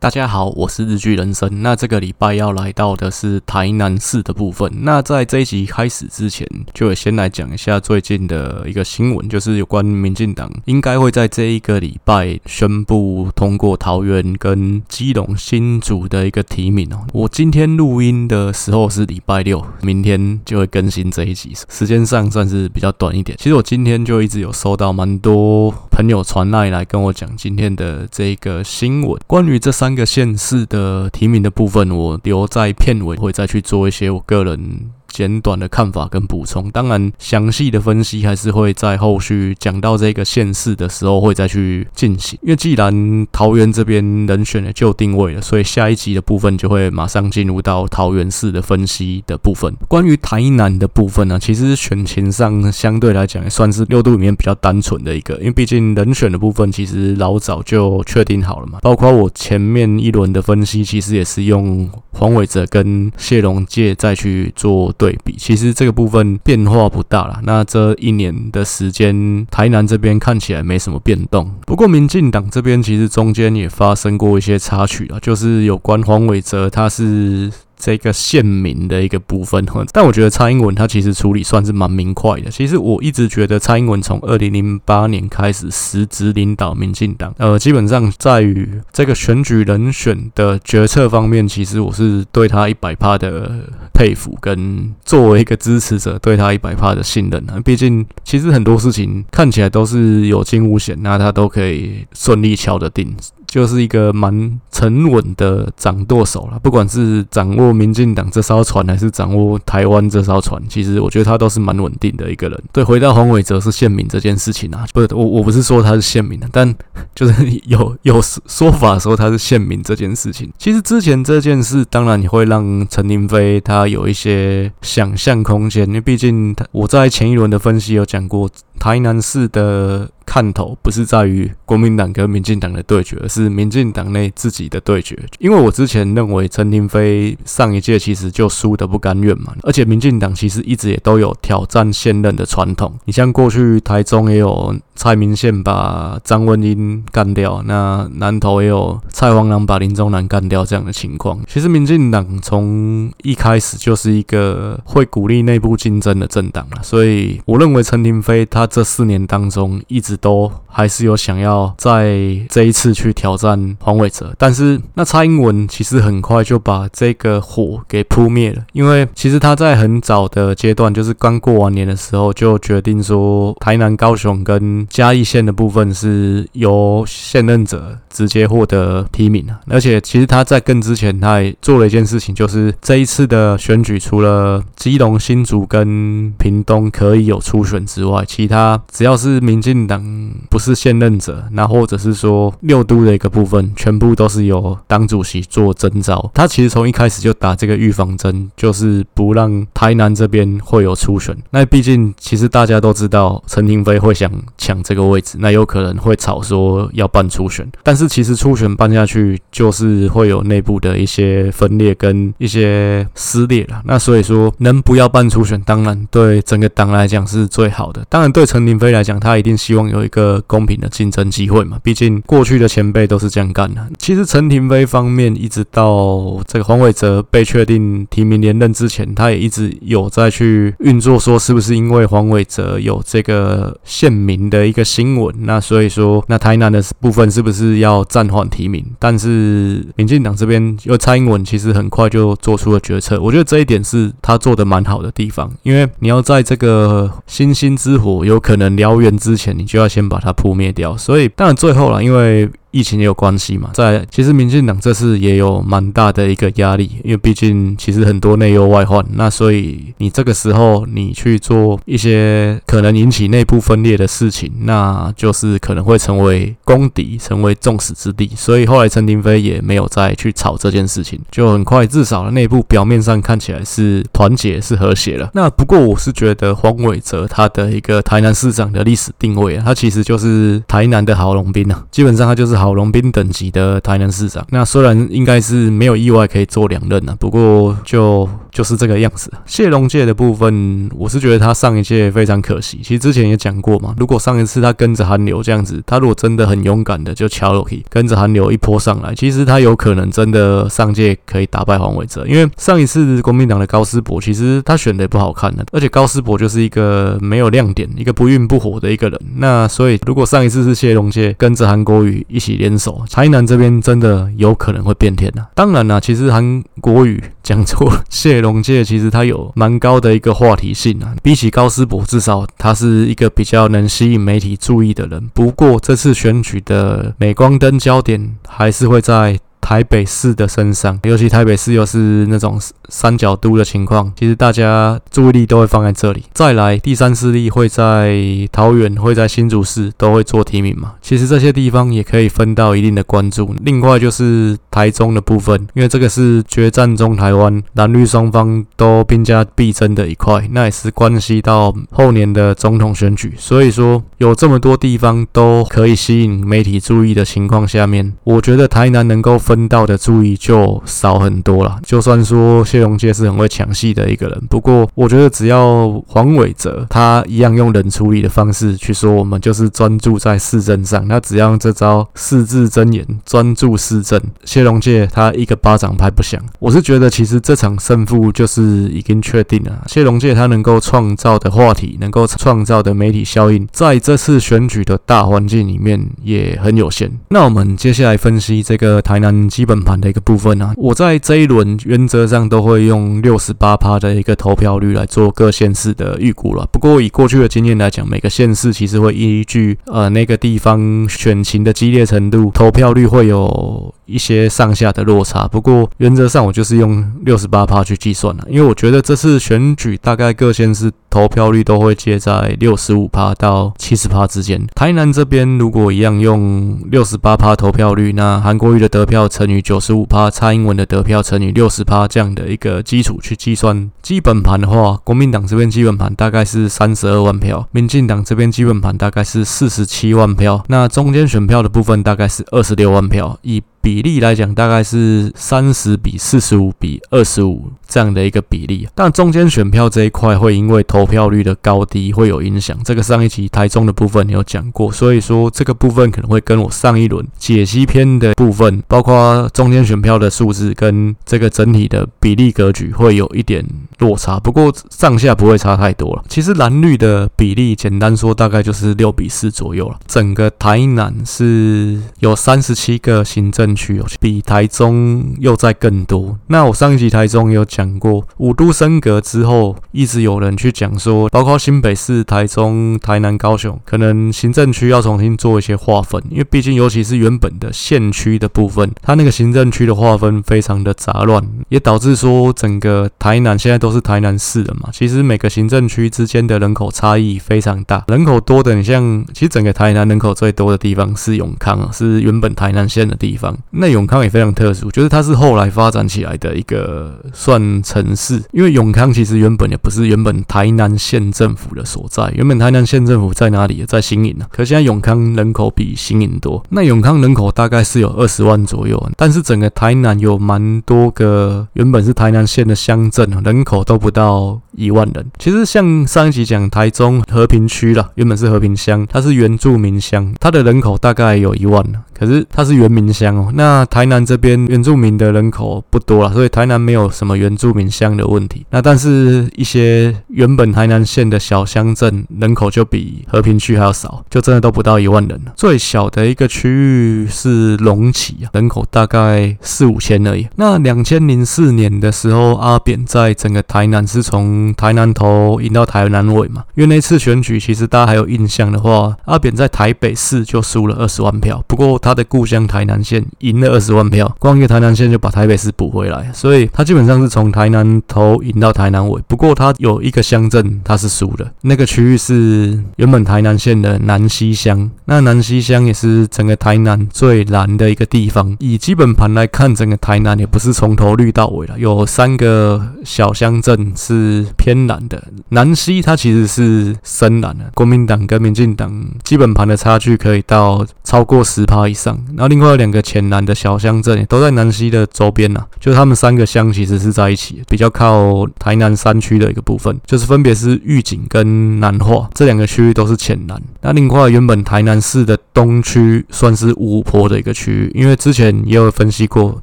大家好，我是日剧人生。那这个礼拜要来到的是台南市的部分。那在这一集开始之前，就先来讲一下最近的一个新闻，就是有关民进党应该会在这一个礼拜宣布通过桃园跟基隆新组的一个提名哦。我今天录音的时候是礼拜六，明天就会更新这一集，时间上算是比较短一点。其实我今天就一直有收到蛮多朋友传来来跟我讲今天的这个新闻，关于这三。三个县市的提名的部分，我留在片尾会再去做一些我个人。简短的看法跟补充，当然详细的分析还是会在后续讲到这个县市的时候会再去进行。因为既然桃园这边人选的就定位了，所以下一集的部分就会马上进入到桃园市的分析的部分。关于台南的部分呢，其实选情上相对来讲也算是六都里面比较单纯的一个，因为毕竟人选的部分其实老早就确定好了嘛。包括我前面一轮的分析，其实也是用黄伟哲跟谢龙介再去做。对比，其实这个部分变化不大了。那这一年的时间，台南这边看起来没什么变动。不过，民进党这边其实中间也发生过一些插曲啊，就是有关黄伟哲，他是。这个县民的一个部分，但我觉得蔡英文他其实处理算是蛮明快的。其实我一直觉得蔡英文从二零零八年开始实质领导民进党，呃，基本上在于这个选举人选的决策方面，其实我是对他一百趴的佩服，跟作为一个支持者对他一百趴的信任啊。毕竟其实很多事情看起来都是有惊无险，那他都可以顺利敲得定。就是一个蛮沉稳的掌舵手了，不管是掌握民进党这艘船，还是掌握台湾这艘船，其实我觉得他都是蛮稳定的一个人。对，回到黄伟哲是县民这件事情啊，不是我我不是说他是县民的，但就是有有说法说他是县民这件事情。其实之前这件事，当然你会让陈亭妃他有一些想象空间，因为毕竟他我在前一轮的分析有讲过，台南市的。看头不是在于国民党跟民进党的对决，而是民进党内自己的对决。因为我之前认为陈亭妃上一届其实就输得不甘愿嘛，而且民进党其实一直也都有挑战现任的传统。你像过去台中也有蔡明宪把张文英干掉，那南投也有蔡黄朗把林宗南干掉这样的情况。其实民进党从一开始就是一个会鼓励内部竞争的政党了，所以我认为陈亭妃他这四年当中一直。都还是有想要在这一次去挑战黄伟哲，但是那蔡英文其实很快就把这个火给扑灭了，因为其实他在很早的阶段，就是刚过完年的时候，就决定说台南、高雄跟嘉义县的部分是由现任者直接获得提名啊，而且其实他在更之前，他也做了一件事情，就是这一次的选举，除了基隆、新竹跟屏东可以有初选之外，其他只要是民进党。嗯，不是现任者，那或者是说六都的一个部分，全部都是由党主席做征召。他其实从一开始就打这个预防针，就是不让台南这边会有初选。那毕竟其实大家都知道，陈亭妃会想抢这个位置，那有可能会吵说要办初选。但是其实初选办下去，就是会有内部的一些分裂跟一些撕裂了。那所以说，能不要办初选，当然对整个党来讲是最好的。当然对陈亭妃来讲，他一定希望有。一个公平的竞争机会嘛，毕竟过去的前辈都是这样干的。其实陈亭妃方面，一直到这个黄伟哲被确定提名连任之前，他也一直有在去运作，说是不是因为黄伟哲有这个县民的一个新闻，那所以说那台南的部分是不是要暂缓提名？但是民进党这边，因为蔡英文其实很快就做出了决策，我觉得这一点是他做的蛮好的地方，因为你要在这个星星之火有可能燎原之前，你就要。先把它扑灭掉，所以当然最后了，因为。疫情也有关系嘛，在其实民进党这次也有蛮大的一个压力，因为毕竟其实很多内忧外患，那所以你这个时候你去做一些可能引起内部分裂的事情，那就是可能会成为公敌，成为众矢之的。所以后来陈亭妃也没有再去吵这件事情，就很快至少内部表面上看起来是团结是和谐了。那不过我是觉得黄伟哲他的一个台南市长的历史定位啊，他其实就是台南的郝龙斌啊，基本上他就是。好龙斌等级的台南市长。那虽然应该是没有意外可以做两任啊不过就就是这个样子谢龙界的部分我是觉得他上一届非常可惜其实之前也讲过嘛如果上一次他跟着韩流这样子他如果真的很勇敢的就乔洛皮跟着韩流一波上来其实他有可能真的上届可以打败黄伟哲因为上一次国民党的高思博其实他选的也不好看的而且高思博就是一个没有亮点一个不孕不火的一个人。那所以如果上一次是谢龙界跟着韩国瑜一起联手台南这边真的有可能会变天啊。当然啦其实韩国语讲错了谢龙介其实他有蛮高的一个话题性啊。比起高斯博至少他是一个比较能吸引媒体注意的人。不过这次选举的镁光灯焦点还是会在台北市的身上尤其台北市又是那种三角都的情况其实大家注意力都会放在这里。再来第三势力会在桃园会在新竹市都会做提名嘛。其实这些地方也可以分到一定的关注。另外就是台中的部分因为这个是决战中台湾蓝绿双方都兵家必争的一块那也是关系到后年的总统选举。所以说有这么多地方都可以吸引媒体注意的情况下面，我觉得台南能够分到的注意就少很多了。就算说谢龙介是很会抢戏的一个人，不过我觉得只要黄伟哲他一样用冷处理的方式去说，我们就是专注在市政上，那只要这招四字真言“专注市政”，谢龙介他一个巴掌拍不响。我是觉得其实这场胜负就是已经确定了。谢龙介他能够创造的话题，能够创造的媒体效应，在。这次选举的大环境里面也很有限。那我们接下来分析这个台南基本盘的一个部分呢我在这一轮原则上都会用六十八趴的一个投票率来做各县市的预估了不过以过去的经验来讲每个县市其实会依据呃那个地方选情的激烈程度投票率会有一些上下的落差。不过原则上我就是用六十八趴去计算了因为我觉得这次选举大概各县市投票率都会介在六十五趴到七十趴之间。台南这边如果一样用六十八趴投票率，那韩国瑜的得票乘以九十五趴，蔡英文的得票乘以六十趴这样的一个基础去计算基本盘的话，国民党这边基本盘大概是三十二万票，民进党这边基本盘大概是四十七万票，那中间选票的部分大概是二十六万票。一比例来讲，大概是三十比四十五比二十五这样的一个比例，但中间选票这一块会因为投票率的高低会有影响。这个上一集台中的部分有讲过，所以说这个部分可能会跟我上一轮解析篇的部分，包括中间选票的数字跟这个整体的比例格局会有一点落差，不过上下不会差太多了。其实蓝绿的比例简单说大概就是六比四左右了。整个台南是有三十七个行政。区比台中又在更多。那我上一集台中有讲过五都升格之后一直有人去讲说包括新北市台中台南高雄可能行政区要重新做一些划分。因为毕竟尤其是原本的县区的部分它那个行政区的划分非常的杂乱也导致说整个台南现在都是台南市的嘛。其实每个行政区之间的人口差异非常大人口多的你像其实整个台南人口最多的地方是永康是原本台南县的地方。那永康也非常特殊，我觉得它是后来发展起来的一个算城市，因为永康其实原本也不是原本台南县政府的所在，原本台南县政府在哪里？在新营啊。可现在永康人口比新营多，那永康人口大概是有二十万左右，但是整个台南有蛮多个原本是台南县的乡镇，人口都不到一万人。其实像上一集讲台中和平区了，原本是和平乡，它是原住民乡，它的人口大概有一万，可是它是原民乡哦。那台南这边原住民的人口不多了，所以台南没有什么原住民乡的问题。那但是一些原本台南县的小乡镇人口就比和平区还要少，就真的都不到一万人了。最小的一个区域是隆起啊，人口大概四五千而已。那两千零四年的时候，阿扁在整个台南是从台南头赢到台南尾嘛，因为那次选举其实大家还有印象的话，阿扁在台北市就输了二十万票，不过他的故乡台南县赢了二十万票，光一个台南县就把台北市补回来，所以他基本上是从台南头赢到台南尾。不过他有一个乡镇他是输的，那个区域是原本台南县的南溪乡，那南溪乡也是整个台南最蓝的一个地方。以基本盘来看，整个台南也不是从头绿到尾了，有三个小乡镇是偏蓝的，南溪它其实是深蓝的，国民党跟民进党基本盘的差距可以到超过十趴以上，然后另外有两个前。南的小乡镇都在南溪的周边呐，就是他们三个乡其实是在一起，比较靠台南山区的一个部分，就是分别是玉井跟南化这两个区域都是浅南。那另外原本台南市的东区算是五坡的一个区域，因为之前也有分析过。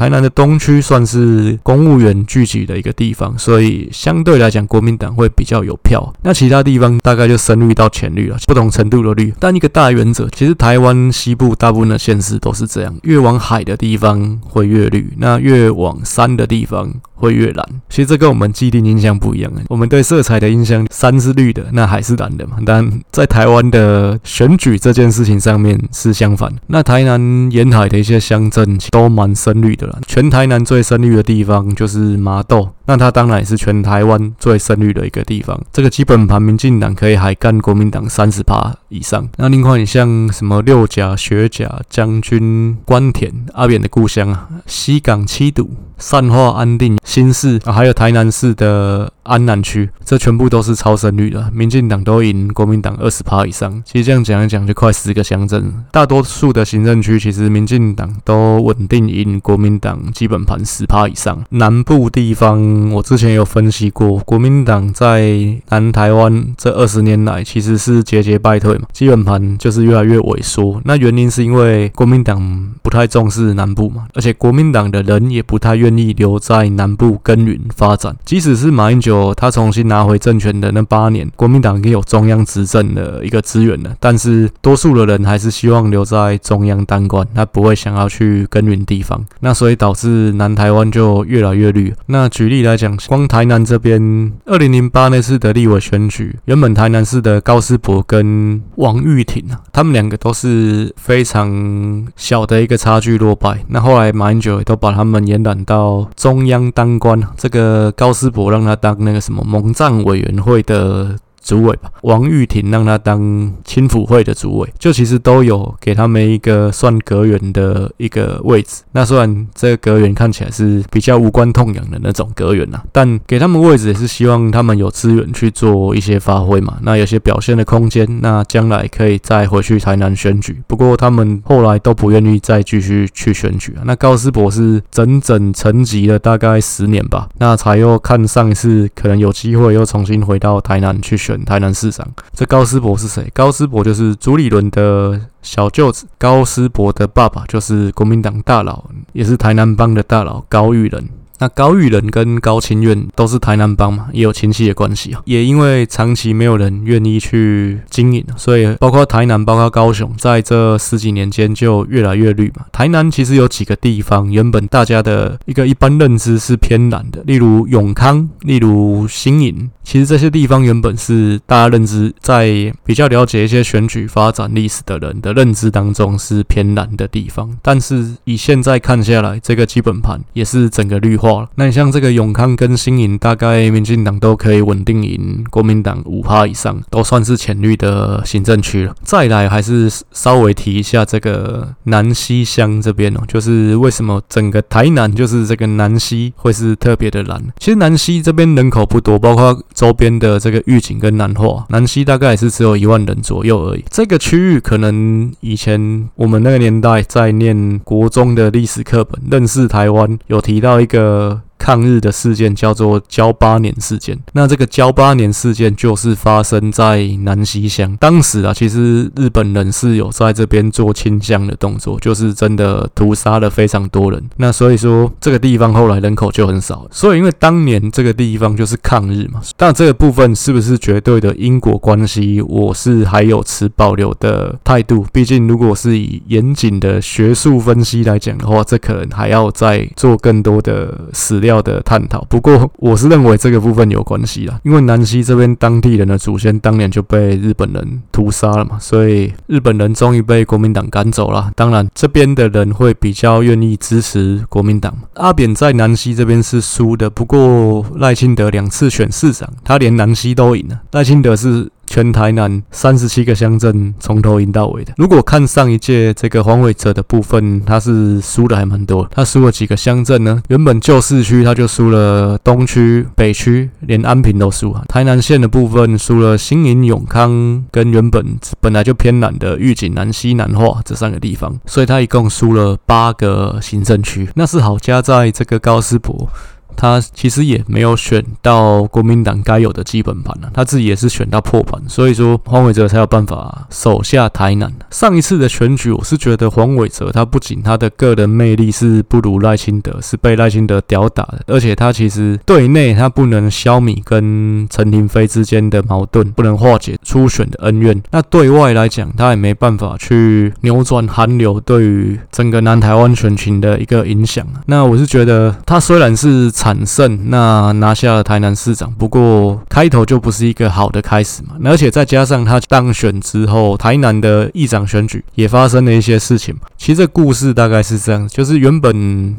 台南的东区算是公务员聚集的一个地方，所以相对来讲，国民党会比较有票。那其他地方大概就深绿到浅绿了，不同程度的绿。但一个大原则，其实台湾西部大部分的县市都是这样，越往海的地方会越绿，那越往山的地方会越蓝。其实这跟我们既定印象不一样。我们对色彩的印象，山是绿的，那海是蓝的嘛。但在台湾的选举这件事情上面是相反。那台南沿海的一些乡镇都蛮深绿的。全台南最深绿的地方就是麻豆，那它当然也是全台湾最深绿的一个地方。这个基本盘，民进党可以还干国民党三十趴以上。那另外，你像什么六甲、学甲、将军、关田、阿扁的故乡啊，西港、七堵、善化、安定、新市，还有台南市的。安南区，这全部都是超深绿的，民进党都赢国民党二十趴以上。其实这样讲一讲，就快十个乡镇。大多数的行政区，其实民进党都稳定赢国民党基本盘十趴以上。南部地方，我之前有分析过，国民党在南台湾这二十年来，其实是节节败退基本盘就是越来越萎缩。那原因是因为国民党不太重视南部嘛，而且国民党的人也不太愿意留在南部耕耘发展，即使是马英九。他重新拿回政权的那八年，国民党已经有中央执政的一个资源了，但是多数的人还是希望留在中央当官，他不会想要去耕耘地方，那所以导致南台湾就越来越绿。那举例来讲，光台南这边，二零零八那次的立委选举，原本台南市的高斯博跟王玉婷啊，他们两个都是非常小的一个差距落败。那后来马英九也都把他们延揽到中央当官，这个高斯博让他当那个什么蒙藏委员会的。主委吧，王玉婷让他当青辅会的主委，就其实都有给他们一个算阁员的一个位置。那虽然这个阁员看起来是比较无关痛痒的那种阁员呐，但给他们位置也是希望他们有资源去做一些发挥嘛。那有些表现的空间，那将来可以再回去台南选举。不过他们后来都不愿意再继续去选举啊。那高斯博是整整沉寂了大概十年吧，那才又看上一次可能有机会又重新回到台南去选。台南市长，这高思博是谁？高思博就是朱立伦的小舅子，高思博的爸爸就是国民党大佬，也是台南帮的大佬高玉仁。那高育仁跟高清苑都是台南帮嘛，也有亲戚的关系啊。也因为长期没有人愿意去经营，所以包括台南、包括高雄，在这十几年间就越来越绿嘛。台南其实有几个地方，原本大家的一个一般认知是偏蓝的，例如永康，例如新营。其实这些地方原本是大家认知，在比较了解一些选举发展历史的人的认知当中是偏蓝的地方。但是以现在看下来，这个基本盘也是整个绿化。那你像这个永康跟新营，大概民进党都可以稳定赢国民党五趴以上，都算是浅绿的行政区了。再来还是稍微提一下这个南西乡这边哦，就是为什么整个台南就是这个南西会是特别的蓝？其实南西这边人口不多，包括周边的这个玉井跟南化，南西大概也是只有一万人左右而已。这个区域可能以前我们那个年代在念国中的历史课本，认识台湾有提到一个。uh, 抗日的事件叫做噍吧哖事件。那这个噍吧哖事件就是发生在南西乡。当时啊，其实日本人是有在这边做清乡的动作，就是真的屠杀了非常多人。那所以说这个地方后来人口就很少。所以因为当年这个地方就是抗日嘛，但这个部分是不是绝对的因果关系，我是还有持保留的态度。毕竟如果是以严谨的学术分析来讲的话，这可能还要再做更多的史料。要的探讨，不过我是认为这个部分有关系啦，因为南溪这边当地人的祖先当年就被日本人屠杀了嘛，所以日本人终于被国民党赶走了。当然，这边的人会比较愿意支持国民党。阿扁在南溪这边是输的，不过赖清德两次选市长，他连南溪都赢了。赖清德是。全台南三十七个乡镇从头赢到尾的。如果看上一届这个黄伟哲的部分，他是输的还蛮多，他输了几个乡镇呢？原本旧市区他就输了东区、北区，连安平都输啊。台南县的部分输了新营、永康跟原本本来就偏南的玉井、南西、南化这三个地方，所以他一共输了八个行政区。那是好加在这个高斯博。他其实也没有选到国民党该有的基本盘啊，他自己也是选到破盘，所以说黄伟哲才有办法手下台南。上一次的选举，我是觉得黄伟哲他不仅他的个人魅力是不如赖清德，是被赖清德吊打的，而且他其实对内他不能消弭跟陈亭妃之间的矛盾，不能化解初选的恩怨。那对外来讲，他也没办法去扭转韩流对于整个南台湾选情的一个影响。那我是觉得他虽然是。惨胜，那拿下了台南市长，不过开头就不是一个好的开始嘛。而且再加上他当选之后，台南的议长选举也发生了一些事情。其实这故事大概是这样，就是原本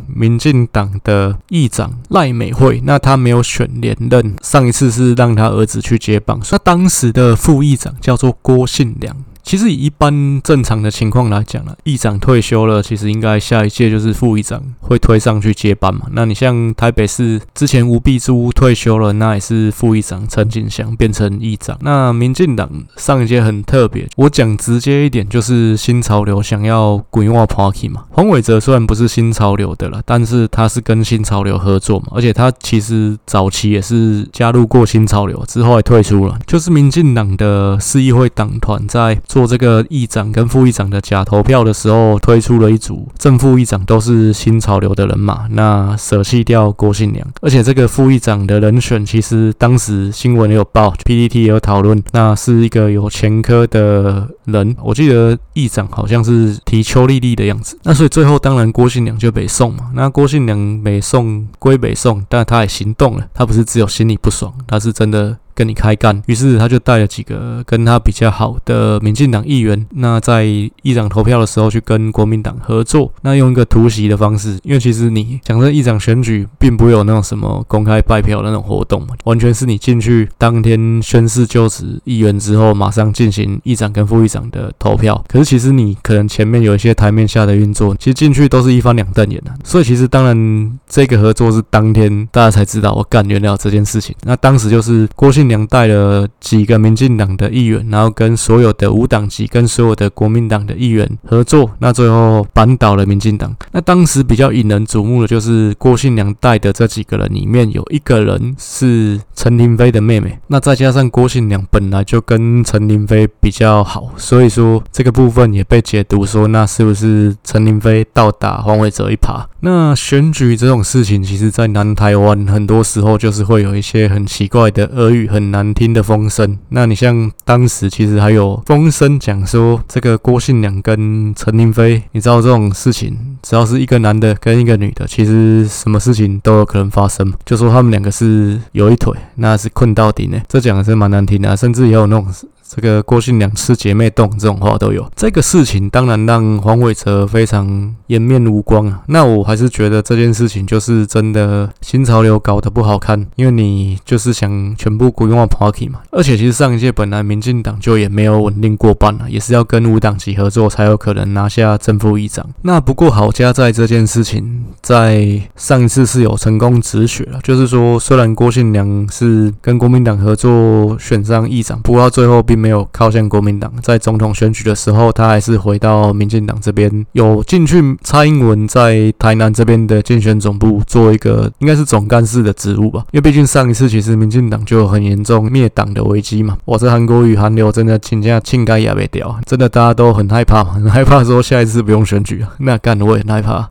民进党的议长赖美惠，那他没有选连任，上一次是让他儿子去接棒，那当时的副议长叫做郭信良。其实以一般正常的情况来讲呢，议长退休了，其实应该下一届就是副议长会推上去接班嘛。那你像台北市之前吴碧珠退休了，那也是副议长陈景祥变成议长。那民进党上一届很特别，我讲直接一点，就是新潮流想要滚挖 Party 嘛。黄伟哲虽然不是新潮流的了，但是他是跟新潮流合作嘛，而且他其实早期也是加入过新潮流，之后也退出了。就是民进党的市议会党团在。做这个议长跟副议长的假投票的时候，推出了一组正副议长都是新潮流的人马，那舍弃掉郭信良，而且这个副议长的人选，其实当时新闻也有报，PPT 也有讨论，那是一个有前科的人，我记得议长好像是提邱丽丽的样子，那所以最后当然郭信良就北送嘛，那郭信良北送归北送，但他也行动了，他不是只有心里不爽，他是真的。跟你开干，于是他就带了几个跟他比较好的民进党议员，那在议长投票的时候去跟国民党合作，那用一个突袭的方式，因为其实你讲这议长选举并不会有那种什么公开拜票那种活动嘛，完全是你进去当天宣誓就职议员之后，马上进行议长跟副议长的投票。可是其实你可能前面有一些台面下的运作，其实进去都是一翻两瞪眼的。所以其实当然这个合作是当天大家才知道，我干原来有这件事情。那当时就是郭信。信良带了几个民进党的议员，然后跟所有的无党籍、跟所有的国民党的议员合作，那最后扳倒了民进党。那当时比较引人瞩目的就是郭信良带的这几个人里面有一个人是陈亭妃的妹妹，那再加上郭信良本来就跟陈亭妃比较好，所以说这个部分也被解读说，那是不是陈亭妃倒打黄伟哲一耙？那选举这种事情，其实在南台湾很多时候就是会有一些很奇怪的耳语。很难听的风声。那你像当时其实还有风声讲说，这个郭信良跟陈林飞，你知道这种事情，只要是一个男的跟一个女的，其实什么事情都有可能发生。就说他们两个是有一腿，那是困到底呢？这讲的是蛮难听的，甚至也有那种。这个郭信良吃姐妹丼这种话都有，这个事情当然让黄伟哲非常颜面无光啊。那我还是觉得这件事情就是真的新潮流搞得不好看，因为你就是想全部归化 Party 嘛。而且其实上一届本来民进党就也没有稳定过半了，也是要跟无党籍合作才有可能拿下正副议长。那不过好家在这件事情在上一次是有成功止血了，就是说虽然郭信良是跟国民党合作选上议长，不过他最后并。没有靠向国民党，在总统选举的时候，他还是回到民进党这边，有进去蔡英文在台南这边的竞选总部做一个应该是总干事的职务吧。因为毕竟上一次其实民进党就很严重灭党的危机嘛。哇，这韩国语韩流真的请假庆该也被掉，真的大家都很害怕，很害怕说下一次不用选举啊。那干的我也很害怕。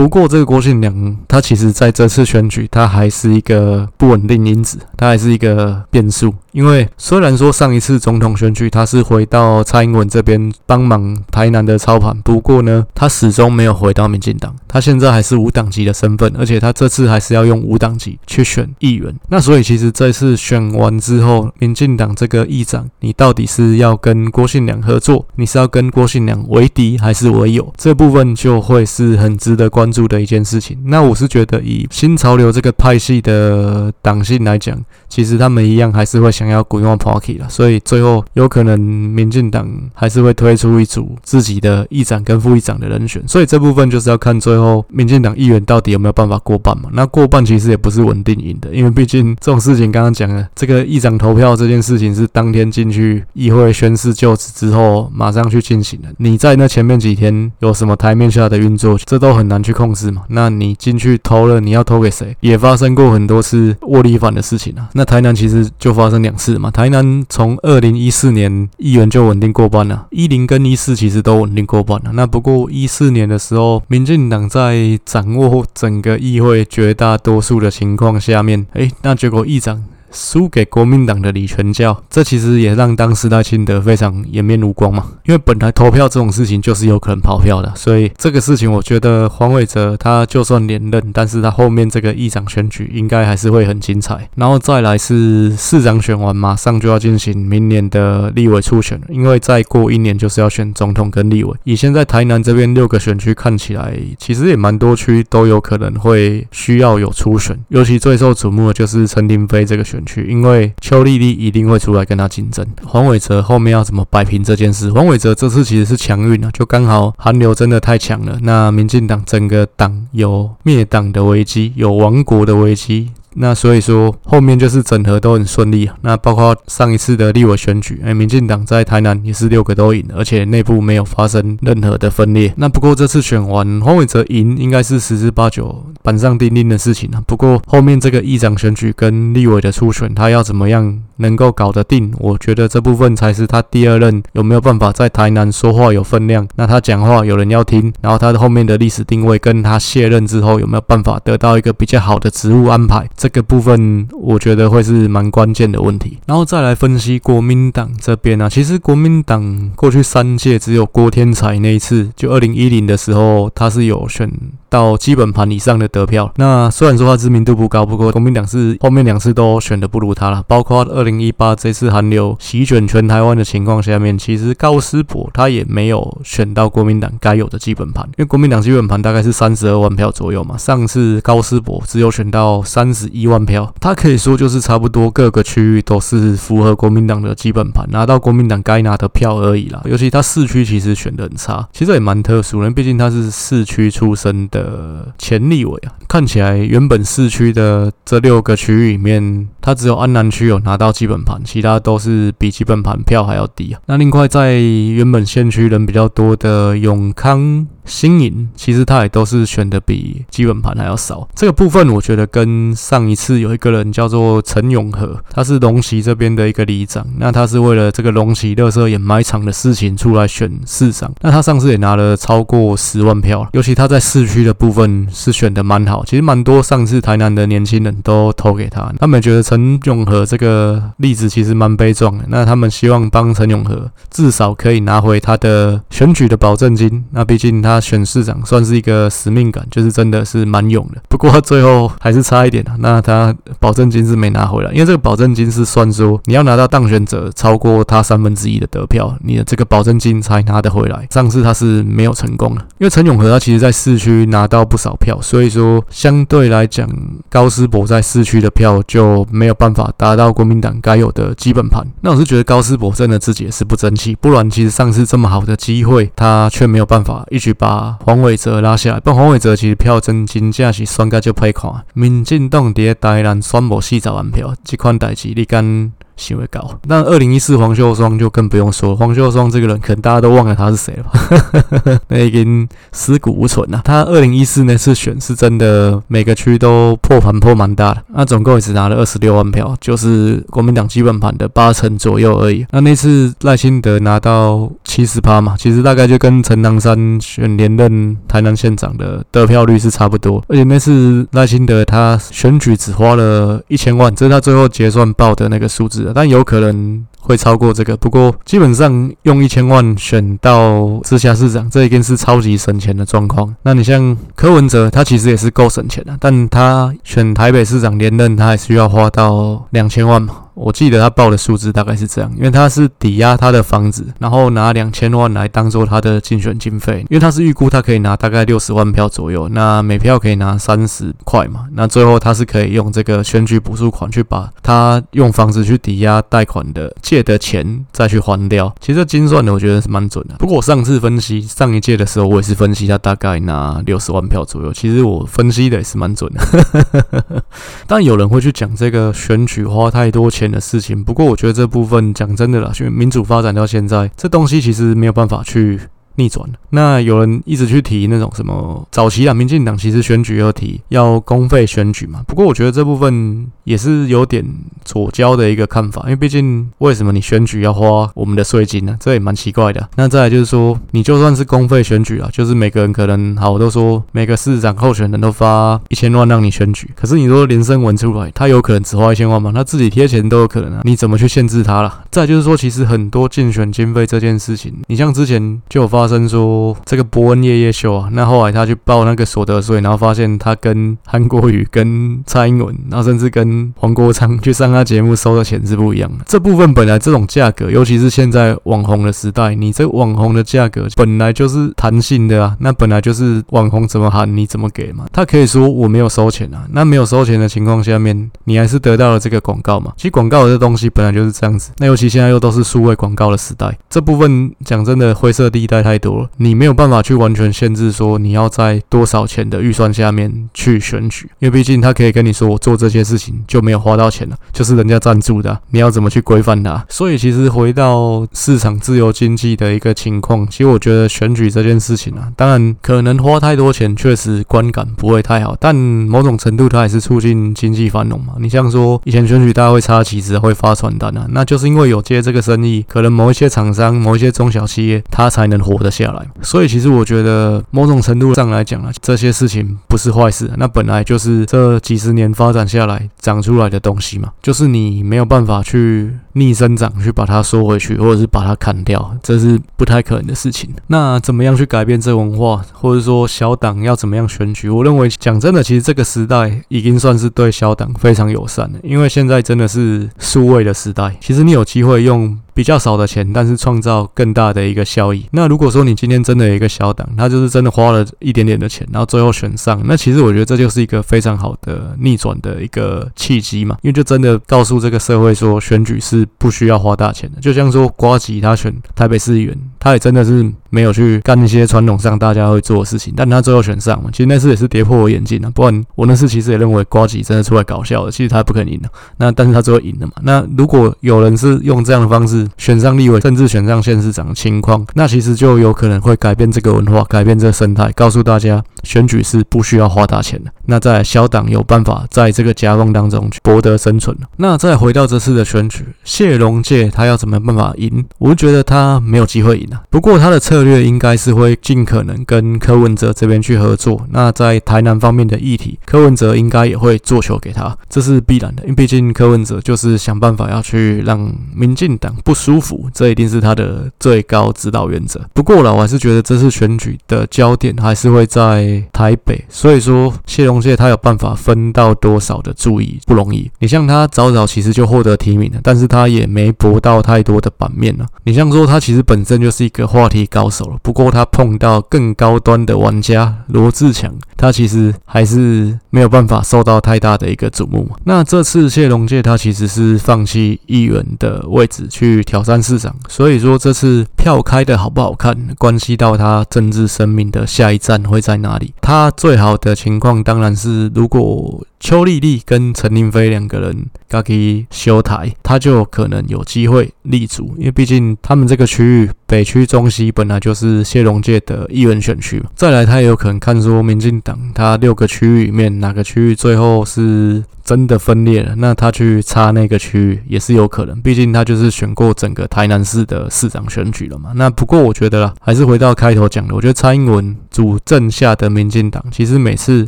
不过，这个郭信良，他其实在这次选举，他还是一个不稳定因子，他还是一个变数。因为虽然说上一次总统选举他是回到蔡英文这边帮忙台南的操盘，不过呢，他始终没有回到民进党，他现在还是无党籍的身份，而且他这次还是要用无党籍去选议员。那所以其实这次选完之后，民进党这个议长，你到底是要跟郭信良合作，你是要跟郭信良为敌还是为友？这部分就会是很值得关关注的一件事情。那我是觉得，以新潮流这个派系的党性来讲，其实他们一样还是会想要滚用 Party 了，所以最后有可能民进党还是会推出一组自己的议长跟副议长的人选。所以这部分就是要看最后民进党议员到底有没有办法过半嘛。那过半其实也不是稳定赢的，因为毕竟这种事情刚刚讲了，这个议长投票这件事情是当天进去议会宣誓就职之后马上去进行的。你在那前面几天有什么台面下的运作，这都很难去控制嘛。那你进去投了，你要投给谁？也发生过很多次握力反的事情啊。那台南其实就发生两次嘛。台南从二零一四年议员就稳定过半了，一零跟一四其实都稳定过半了。那不过一四年的时候，民进党在掌握整个议会绝大多数的情况下面，哎，那结果议长。输给国民党的李全教，这其实也让当时赖清德非常颜面无光嘛。因为本来投票这种事情就是有可能跑票的，所以这个事情我觉得黄伟哲他就算连任，但是他后面这个议长选举应该还是会很精彩。然后再来是市长选完，马上就要进行明年的立委初选，因为再过一年就是要选总统跟立委。以现在台南这边六个选区看起来，其实也蛮多区都有可能会需要有初选，尤其最受瞩目的就是陈亭妃这个选。去，因为邱丽丽一定会出来跟他竞争。黄伟哲后面要怎么摆平这件事？黄伟哲这次其实是强运啊，就刚好韩流真的太强了。那民进党整个党有灭党的危机，有亡国的危机。那所以说后面就是整合都很顺利。那包括上一次的立委选举，哎，民进党在台南也是六个都赢，而且内部没有发生任何的分裂。那不过这次选完黄伟哲赢，应该是十之八九板上钉钉的事情啊。不过后面这个议长选举跟立委的初选，他要怎么样能够搞得定？我觉得这部分才是他第二任有没有办法在台南说话有分量。那他讲话有人要听，然后他的后面的历史定位跟他卸任之后有没有办法得到一个比较好的职务安排？这个部分我觉得会是蛮关键的问题，然后再来分析国民党这边啊，其实国民党过去三届只有郭天才那一次，就二零一零的时候他是有选到基本盘以上的得票。那虽然说他知名度不高，不过国民党是后面两次都选的不如他了，包括二零一八这次韩流席卷全台湾的情况下面，其实高斯博他也没有选到国民党该有的基本盘，因为国民党基本盘大概是三十二万票左右嘛，上次高斯博只有选到三十一万票。票，他可以说就是差不多各个区域都是符合国民党的基本盘，拿到国民党该拿的票而已啦。尤其他市区其实选得很差，其实也蛮特殊的，毕竟他是市区出身的前立委啊。看起来原本市区的这六个区域里面，他只有安南区有拿到基本盘，其他都是比基本盘票还要低啊。那另外在原本县区人比较多的永康。新营其实他也都是选的比基本盘还要少，这个部分我觉得跟上一次有一个人叫做陈永和，他是龙崎这边的一个里长，那他是为了这个龙崎乐色掩埋场的事情出来选市长，那他上次也拿了超过十万票，尤其他在市区的部分是选的蛮好，其实蛮多上次台南的年轻人都投给他，他们觉得陈永和这个例子其实蛮悲壮的，那他们希望帮陈永和至少可以拿回他的选举的保证金，那毕竟他。选市长算是一个使命感，就是真的是蛮勇的。不过最后还是差一点啊。那他保证金是没拿回来，因为这个保证金是算说你要拿到当选者超过他三分之一的得票，你的这个保证金才拿得回来。上次他是没有成功的，因为陈永和他其实在市区拿到不少票，所以说相对来讲，高斯博在市区的票就没有办法达到国民党该有的基本盘。那我是觉得高斯博真的自己也是不争气，不然其实上次这么好的机会，他却没有办法一举把。把黄伟哲拉下来，不黄伟哲其实票真真正是选甲就歹看，民进党伫台南选无四十万票，即款代志你敢？行为高，那二零一四黄秀双就更不用说，黄秀双这个人可能大家都忘了他是谁了吧？那已经尸骨无存了。他二零一四那次选是真的每个区都破盘破蛮大的，那总共也只拿了二十六万票，就是国民党基本盘的八成左右而已。那那次赖清德拿到七十趴嘛，其实大概就跟陈唐山选连任台南县长的得票率是差不多。而且那次赖清德他选举只花了一千万，这是他最后结算报的那个数字。但有可能会超过这个，不过基本上用一千万选到直辖市长，这一定是超级省钱的状况。那你像柯文哲，他其实也是够省钱的，但他选台北市长连任，他还需要花到两千万嘛。我记得他报的数字大概是这样，因为他是抵押他的房子，然后拿两千万来当做他的竞选经费，因为他是预估他可以拿大概六十万票左右，那每票可以拿三十块嘛，那最后他是可以用这个选举补助款去把他用房子去抵押贷款的借的钱再去还掉。其实这精算的我觉得是蛮准的。不过我上次分析上一届的时候，我也是分析他大概拿六十万票左右，其实我分析的也是蛮准的。但有人会去讲这个选举花太多钱的事情，不过我觉得这部分讲真的啦，因为民主发展到现在，这东西其实没有办法去。逆转。那有人一直去提那种什么早期啊，民进党其实选举要提要公费选举嘛。不过我觉得这部分也是有点左胶的一个看法，因为毕竟为什么你选举要花我们的税金呢？这也蛮奇怪的。那再来就是说，你就算是公费选举啊，就是每个人可能好，我都说每个市长候选人都发一千万让你选举，可是你说连胜文出来，他有可能只花一千万吗？他自己贴钱都有可能啊，你怎么去限制他了？再就是说，其实很多竞选经费这件事情，你像之前就有发。声说这个伯恩夜夜秀啊，那后来他去报那个所得税，然后发现他跟韩国瑜、跟蔡英文，然后甚至跟黄国昌去上他节目收的钱是不一样的。这部分本来这种价格，尤其是现在网红的时代，你这网红的价格本来就是弹性的啊，那本来就是网红怎么喊你怎么给嘛。他可以说我没有收钱啊，那没有收钱的情况下面，你还是得到了这个广告嘛。其实广告的这东西本来就是这样子，那尤其现在又都是数位广告的时代，这部分讲真的灰色地带太多了，你没有办法去完全限制说你要在多少钱的预算下面去选举，因为毕竟他可以跟你说我做这些事情就没有花到钱了，就是人家赞助的，你要怎么去规范它？所以其实回到市场自由经济的一个情况，其实我觉得选举这件事情啊，当然可能花太多钱，确实观感不会太好，但某种程度它也是促进经济繁荣嘛。你像说以前选举大家会插旗子、会发传单啊，那就是因为有接这个生意，可能某一些厂商、某一些中小企业，它才能活得下来。所以其实我觉得某种程度上来讲啊，这些事情不是坏事。那本来就是这几十年发展下来长出来的东西嘛，就是你没有办法去逆生长，去把它收回去，或者是把它砍掉，这是不太可能的事情。那怎么样去改变这文化，或者说小党要怎么样选举？我认为讲真的，其实这个时代已经算是对小党非常友善了，因为现在真的是数位的时代。其实你有机会用。比较少的钱，但是创造更大的一个效益。那如果说你今天真的有一个小党，他就是真的花了一点点的钱，然后最后选上，那其实我觉得这就是一个非常好的逆转的一个契机嘛。因为就真的告诉这个社会说，选举是不需要花大钱的。就像说瓜吉他选台北市议员，他也真的是没有去干一些传统上大家会做的事情，但他最后选上嘛。其实那次也是跌破我眼镜啊，不然我那次其实也认为瓜吉真的出来搞笑的，其实他不可能赢的。那但是他最后赢了嘛。那如果有人是用这样的方式，选上立委，甚至选上县市长的情况，那其实就有可能会改变这个文化，改变这个生态，告诉大家选举是不需要花大钱的。那在小党有办法在这个夹缝当中去博得生存。那再回到这次的选举，谢龙介他要怎么办法赢？我觉得他没有机会赢啊。不过他的策略应该是会尽可能跟柯文哲这边去合作。那在台南方面的议题，柯文哲应该也会做球给他，这是必然的。因为毕竟柯文哲就是想办法要去让民进党不舒服。这一定是他的最高指导原则。不过啦，我还是觉得这次选举的焦点还是会在台北，所以说谢龙介他有办法分到多少的注意不容易。你像他早早其实就获得提名了，但是他也没博到太多的版面了。你像说他其实本身就是是一个话题高手了，不过他碰到更高端的玩家罗志强，他其实还是没有办法受到太大的一个瞩目嘛。那这次谢龙介他其实是放弃议员的位置去挑战市长，所以说这次票开的好不好看，关系到他政治生命的下一站会在哪里。他最好的情况当然是，如果邱丽丽跟陈林飞两个人可以修台，他就可能有机会立足，因为毕竟他们这个区域北区中西本来就是谢龙介的议员选区嘛。再来，他也有可能看说民进党他六个区域里面哪个区域最后是真的分裂了，那他去插那个区域也是有可能，毕竟他就是选过整个台南市的市长选举了嘛。那不过我觉得啦，还是回到开头讲的，我觉得蔡英文主政下的民进党，其实每次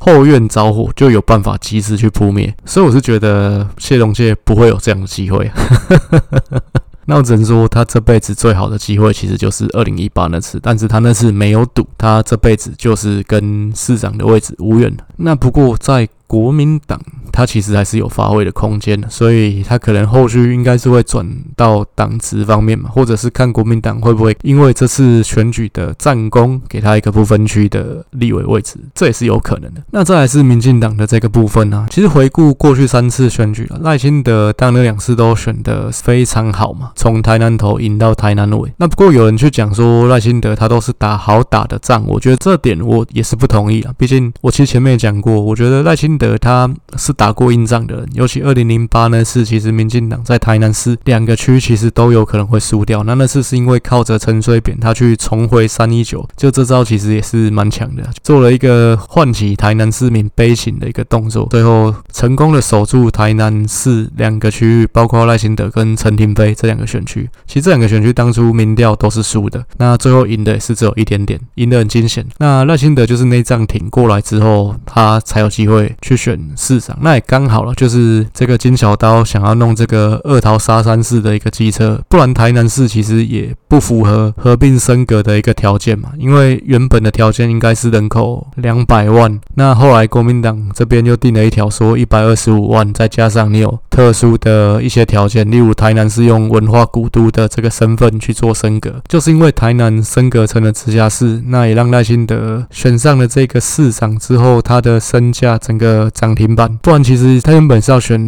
后院着火就有办法及时去扑灭，所以我是觉得谢龙介不会有这样的机会。那只能说，他这辈子最好的机会其实就是二零一八那次，但是他那次没有赌，他这辈子就是跟市长的位置无缘了。那不过在国民党他其实还是有发挥的空间的，所以他可能后续应该是会转到党职方面嘛，或者是看国民党会不会因为这次选举的战功，给他一个不分区的立委位置，这也是有可能的。那再来是民进党的这个部分啊，其实回顾过去三次选举了，赖清德当然两次都选的非常好嘛，从台南头赢到台南尾。那不过有人去讲说赖清德他都是打好打的仗，我觉得这点我也是不同意啊。毕竟我其实前面也讲过，我觉得赖清德他是打过硬仗的人，尤其二零零八那次，其实民进党在台南市两个区其实都有可能会输掉。那那次是因为靠着陈水扁他去重回三一九，就这招其实也是蛮强的，做了一个唤起台南市民悲情的一个动作，最后成功的守住台南市两个区域，包括赖清德跟陈亭妃这两个选区。其实这两个选区当初民调都是输的，那最后赢的也是只有一点点，赢得很惊险。那赖清德就是内脏挺过来之后，他才有机会去选市长。那也刚好了，就是这个金小刀想要弄这个二桃杀山市的一个机车，不然台南市其实也不符合合并升格的一个条件嘛，因为原本的条件应该是人口两百万，那后来国民党这边又定了一条说一百二十五万，再加上你有特殊的一些条件，例如台南是用文化古都的这个身份去做升格，就是因为台南升格成了直辖市，那也让赖清德选上了这个市长之后，他的身价整个涨停板，不其实他原本是要选。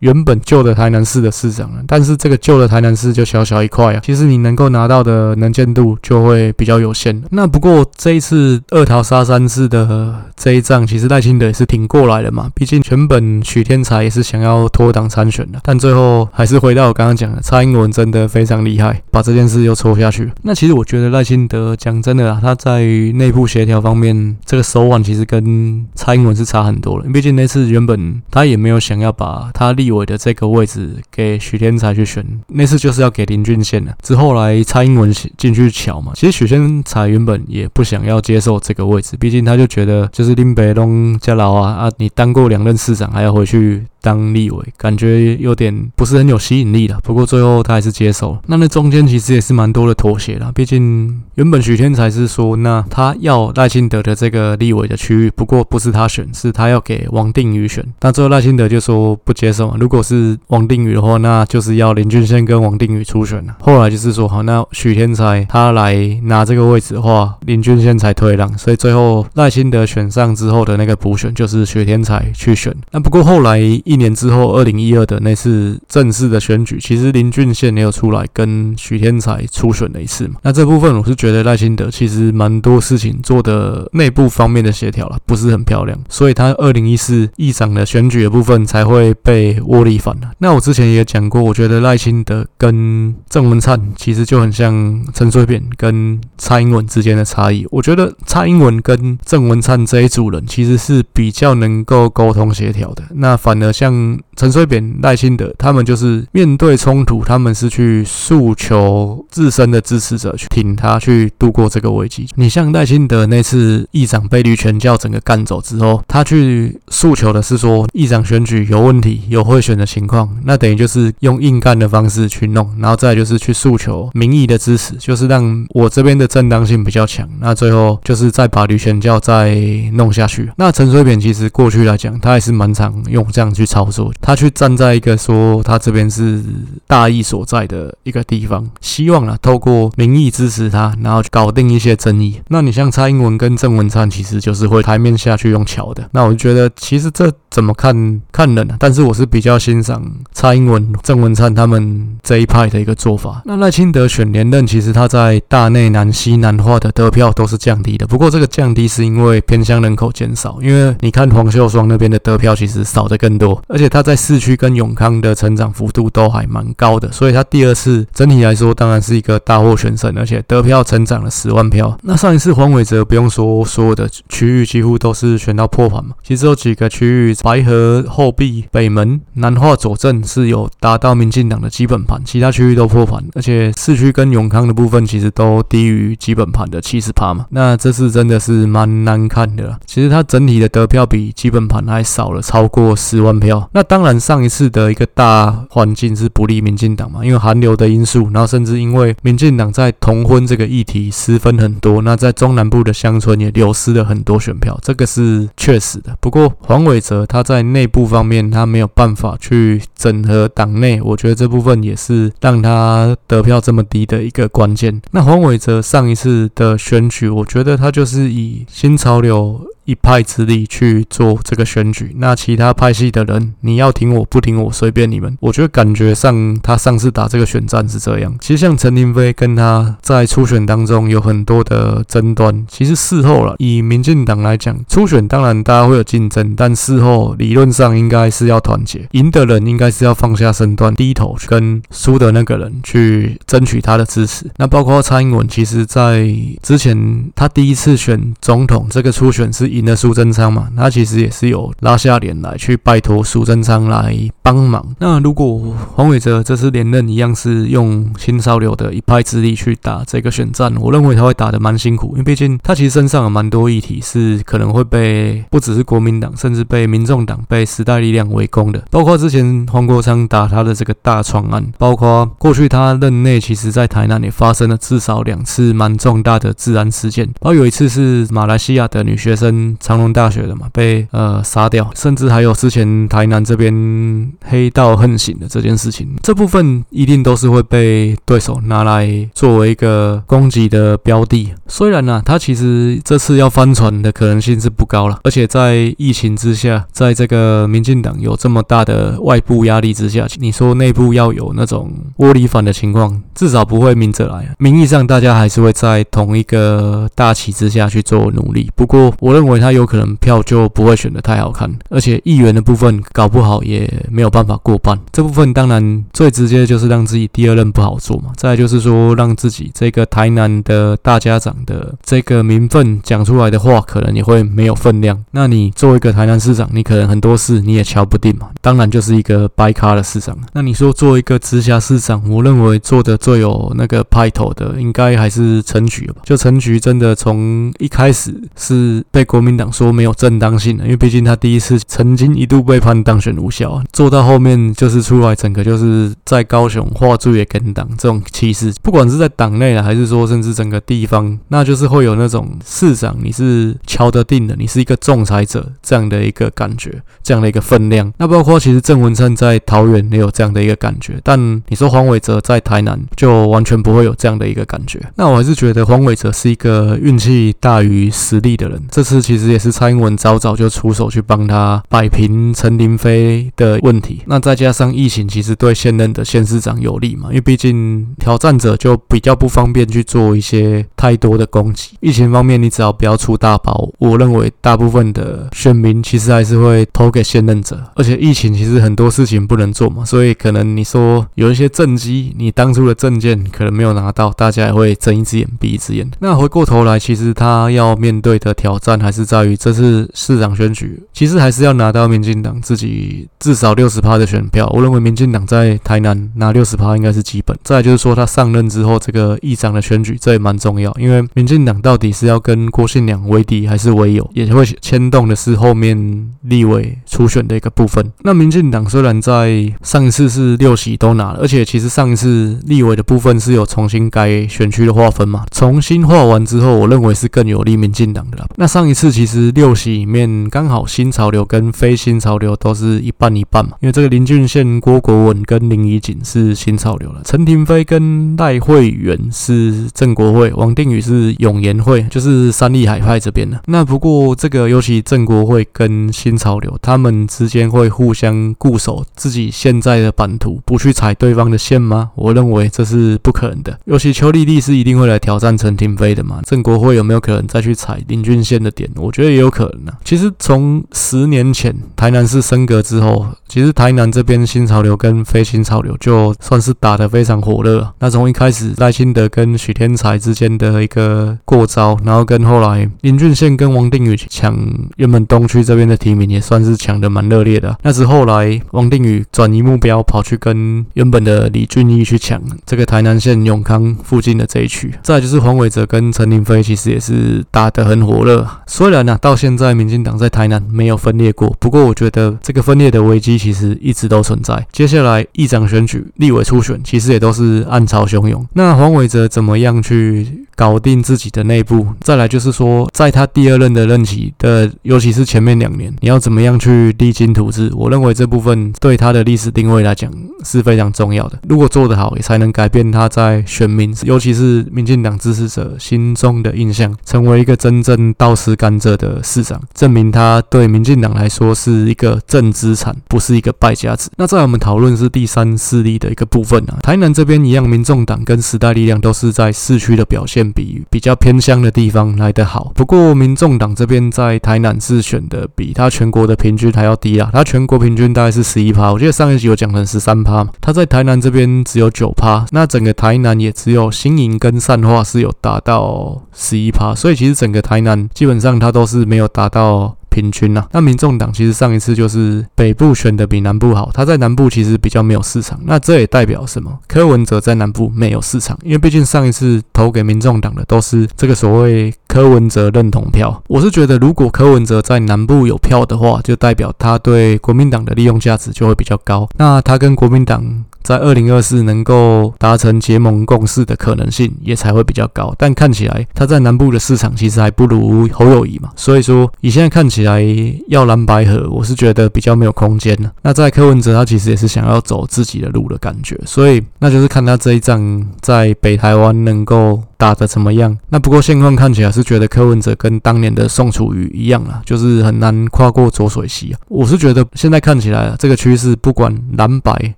原本旧的台南市的市长了，但是这个旧的台南市就小小一块啊，其实你能够拿到的能见度就会比较有限。那不过这一次二桃杀山式的这一仗，其实赖清德也是挺过来的嘛。毕竟全本许天才也是想要脱党参选的，但最后还是回到我刚刚讲的，蔡英文真的非常厉害，把这件事又戳下去。那其实我觉得赖清德讲真的啊，他在内部协调方面，这个手腕其实跟蔡英文是差很多了。毕竟那次原本他也没有想要把他立。委的这个位置给许天才去选，那次就是要给林俊宪的。之后来蔡英文进去瞧嘛，其实许天才原本也不想要接受这个位置，毕竟他就觉得就是林北东家老啊啊，你当过两任市长还要回去。当立委感觉有点不是很有吸引力了，不过最后他还是接受了。那那中间其实也是蛮多的妥协啦，毕竟原本许天才是说，那他要赖清德的这个立委的区域，不过不是他选，是他要给王定宇选。那最后赖清德就说不接受，如果是王定宇的话，那就是要林俊宪跟王定宇初选了。后来就是说好，那许天才他来拿这个位置的话，林俊宪才退让，所以最后赖清德选上之后的那个补选就是许天才去选。那不过后来一。一年之后，二零一二的那次正式的选举，其实林俊宪也有出来跟许天才初选了一次嘛。那这部分我是觉得赖清德其实蛮多事情做的内部方面的协调了，不是很漂亮，所以他二零一四议长的选举的部分才会被窝里反了。那我之前也讲过，我觉得赖清德跟郑文灿其实就很像陈水扁跟蔡英文之间的差异。我觉得蔡英文跟郑文灿这一组人其实是比较能够沟通协调的，那反而像。陈水扁、赖清德，他们就是面对冲突，他们是去诉求自身的支持者去挺他，去度过这个危机。你像赖清德那次议长被绿全教整个干走之后，他去诉求的是说议长选举有问题、有贿选的情况，那等于就是用硬干的方式去弄，然后再就是去诉求民意的支持，就是让我这边的正当性比较强。那最后就是再把绿全教再弄下去。那陈水扁其实过去来讲，他还是蛮常用这样去。操作，他去站在一个说他这边是大义所在的一个地方，希望啊透过民意支持他，然后去搞定一些争议。那你像蔡英文跟郑文灿，其实就是会台面下去用桥的。那我就觉得其实这怎么看看人啊，但是我是比较欣赏蔡英文、郑文灿他们这一派的一个做法。那赖清德选连任，其实他在大内南西南化的得票都是降低的。不过这个降低是因为偏乡人口减少，因为你看黄秀双那边的得票其实少的更多。而且他在市区跟永康的成长幅度都还蛮高的，所以他第二次整体来说当然是一个大获全胜，而且得票成长了十万票。那上一次黄伟哲不用说，所有的区域几乎都是选到破盘嘛。其实有几个区域，白河、后壁、北门、南化、左镇是有达到民进党的基本盘，其他区域都破盘，而且市区跟永康的部分其实都低于基本盘的七十趴嘛。那这次真的是蛮难看的。其实他整体的得票比基本盘还少了超过十万票。票。那当然，上一次的一个大环境是不利民进党嘛，因为韩流的因素，然后甚至因为民进党在同婚这个议题失分很多，那在中南部的乡村也流失了很多选票，这个是确实的。不过黄伟哲他在内部方面他没有办法去整合党内，我觉得这部分也是让他得票这么低的一个关键。那黄伟哲上一次的选举，我觉得他就是以新潮流。一派之力去做这个选举，那其他派系的人，你要挺我不挺我，随便你们。我觉得感觉上他上次打这个选战是这样。其实像陈亭妃跟他在初选当中有很多的争端，其实事后了，以民进党来讲，初选当然大家会有竞争，但事后理论上应该是要团结，赢的人应该是要放下身段，低头去跟输的那个人去争取他的支持。那包括蔡英文，其实在之前他第一次选总统这个初选是。赢了苏贞昌嘛，他其实也是有拉下脸来去拜托苏贞昌来帮忙。那如果黄伟哲这次连任一样是用新潮流的一派之力去打这个选战，我认为他会打得蛮辛苦，因为毕竟他其实身上有蛮多议题是可能会被不只是国民党，甚至被民众党、被时代力量围攻的。包括之前黄国昌打他的这个大闯案，包括过去他任内其实在台南也发生了至少两次蛮重大的治安事件，包括有一次是马来西亚的女学生。长隆大学的嘛，被呃杀掉，甚至还有之前台南这边黑道横行的这件事情，这部分一定都是会被对手拿来作为一个攻击的标的。虽然呢、他其实这次要翻船的可能性是不高了，而且在疫情之下，在这个民进党有这么大的外部压力之下，你说内部要有那种窝里反的情况，至少不会明着来。名义上大家还是会在同一个大旗之下去做努力。不过我认为。他有可能票就不会选得太好看，而且议员的部分搞不好也没有办法过半。这部分当然最直接就是让自己第二任不好做嘛。再就是说，让自己这个台南的大家长的这个名分讲出来的话，可能也会没有分量。那你作为一个台南市长，你可能很多事你也瞧不定嘛。当然就是一个掰咖的市长。那你说作为一个直辖市长，我认为做的最有那个派头的，应该还是陈菊吧。就陈菊真的从一开始是被国民民党说没有正当性的，因为毕竟他第一次曾经一度被判当选无效，做到后面就是出来整个就是在高雄画作也跟党这种歧视，不管是在党内，还是说甚至整个地方，那就是会有那种市长你是敲得定的，你是一个仲裁者这样的一个感觉，这样的一个分量。那包括其实郑文灿在桃园也有这样的一个感觉，但你说黄伟哲在台南就完全不会有这样的一个感觉。那我还是觉得黄伟哲是一个运气大于实力的人，这次其实其实也是。蔡英文早早就出手去帮他摆平陈林飞的问题，那再加上疫情，其实对现任的县市长有利嘛，因为毕竟挑战者就比较不方便去做一些太多的攻击。疫情方面，你只要不要出大包，我认为大部分的选民其实还是会投给现任者。而且疫情其实很多事情不能做嘛，所以可能你说有一些政绩，你当初的证件可能没有拿到，大家也会睁一只眼闭一只眼。那回过头来，其实他要面对的挑战还是是在于。这次市长选举，其实还是要拿到民进党自己至少六十趴的选票。我认为民进党在台南拿六十趴应该是基本。再就是说，他上任之后，这个议长的选举，这也蛮重要。因为民进党到底是要跟郭信良为敌还是为友，也会牵动的是后面立委初选的一个部分。那民进党虽然在上一次是六席都拿了，而且其实上一次立委的部分是有重新改选区的划分嘛，重新划完之后，我认为是更有利民进党的啦。那上一次其实。六席里面刚好新潮流跟非新潮流都是一半一半嘛，因为这个林俊宪、郭国文跟林怡景是新潮流了，陈亭妃跟赖慧媛是正国会，王定宇是永延会，就是三立海派这边的。那不过这个尤其正国会跟新潮流，他们之间会互相固守自己现在的版图，不去踩对方的线吗？我认为这是不可能的。尤其邱丽丽是一定会来挑战陈亭妃的嘛，正国会有没有可能再去踩林俊宪的点？我觉得也有。可能啊，其实从十年前台南市升格之后，其实台南这边新潮流跟非新潮流就算是打得非常火热。那从一开始赖清德跟许添财之间的一个过招，然后跟后来林俊宪跟王定宇抢原本东区这边的提名，也算是抢得蛮热烈的。那是后来王定宇转移目标，跑去跟原本的李俊毅去抢这个台南县永康附近的这一区。再就是黄伟哲跟陈亭妃，其实也是打得很火热。所虽然呢、啊，到现在民进党在台南没有分裂过，不过我觉得这个分裂的危机其实一直都存在。接下来议长选举、立委初选，其实也都是暗潮汹涌。那黄伟哲怎么样去搞定自己的内部？再来就是说，在他第二任的任期的，尤其是前面两年，你要怎么样去励精图治？我认为这部分对他的历史定位来讲是非常重要的。如果做得好，也才能改变他在选民，尤其是民进党支持者心中的印象，成为一个真正倒吃甘蔗的市长，证明他对民进党来说是一个正资产，不是一个败家子。那在我们讨论是第三势力的一个部分啊，台南这边一样，民众党跟时代力量都是在市区的表现比比较偏乡的地方来得好。不过民众党这边在台南是选的比他全国的平均还要低啊，他全国平均大概是十一趴，我记得上一集有讲成十三趴嘛，他在台南这边只有九趴，那整个台南也只有新营跟善化是有达到十一趴，所以其实整个台南基本上他他都是没有达到。平均呐、啊，那民众党其实上一次就是北部选的比南部好，他在南部其实比较没有市场，那这也代表什么？柯文哲在南部没有市场，因为毕竟上一次投给民众党的都是这个所谓柯文哲认同票。我是觉得，如果柯文哲在南部有票的话，就代表他对国民党的利用价值就会比较高，那他跟国民党。在二零二四能够达成结盟共识的可能性也才会比较高，但看起来他在南部的市场其实还不如侯友宜嘛，所以说以现在看起来要蓝白合，我是觉得比较没有空间了。那在柯文哲他其实也是想要走自己的路的感觉，所以那就是看他这一仗在北台湾能够打得怎么样。那不过现况看起来是觉得柯文哲跟当年的宋楚瑜一样啊，就是很难跨过浊水溪啊。我是觉得现在看起来这个趋势不管蓝白。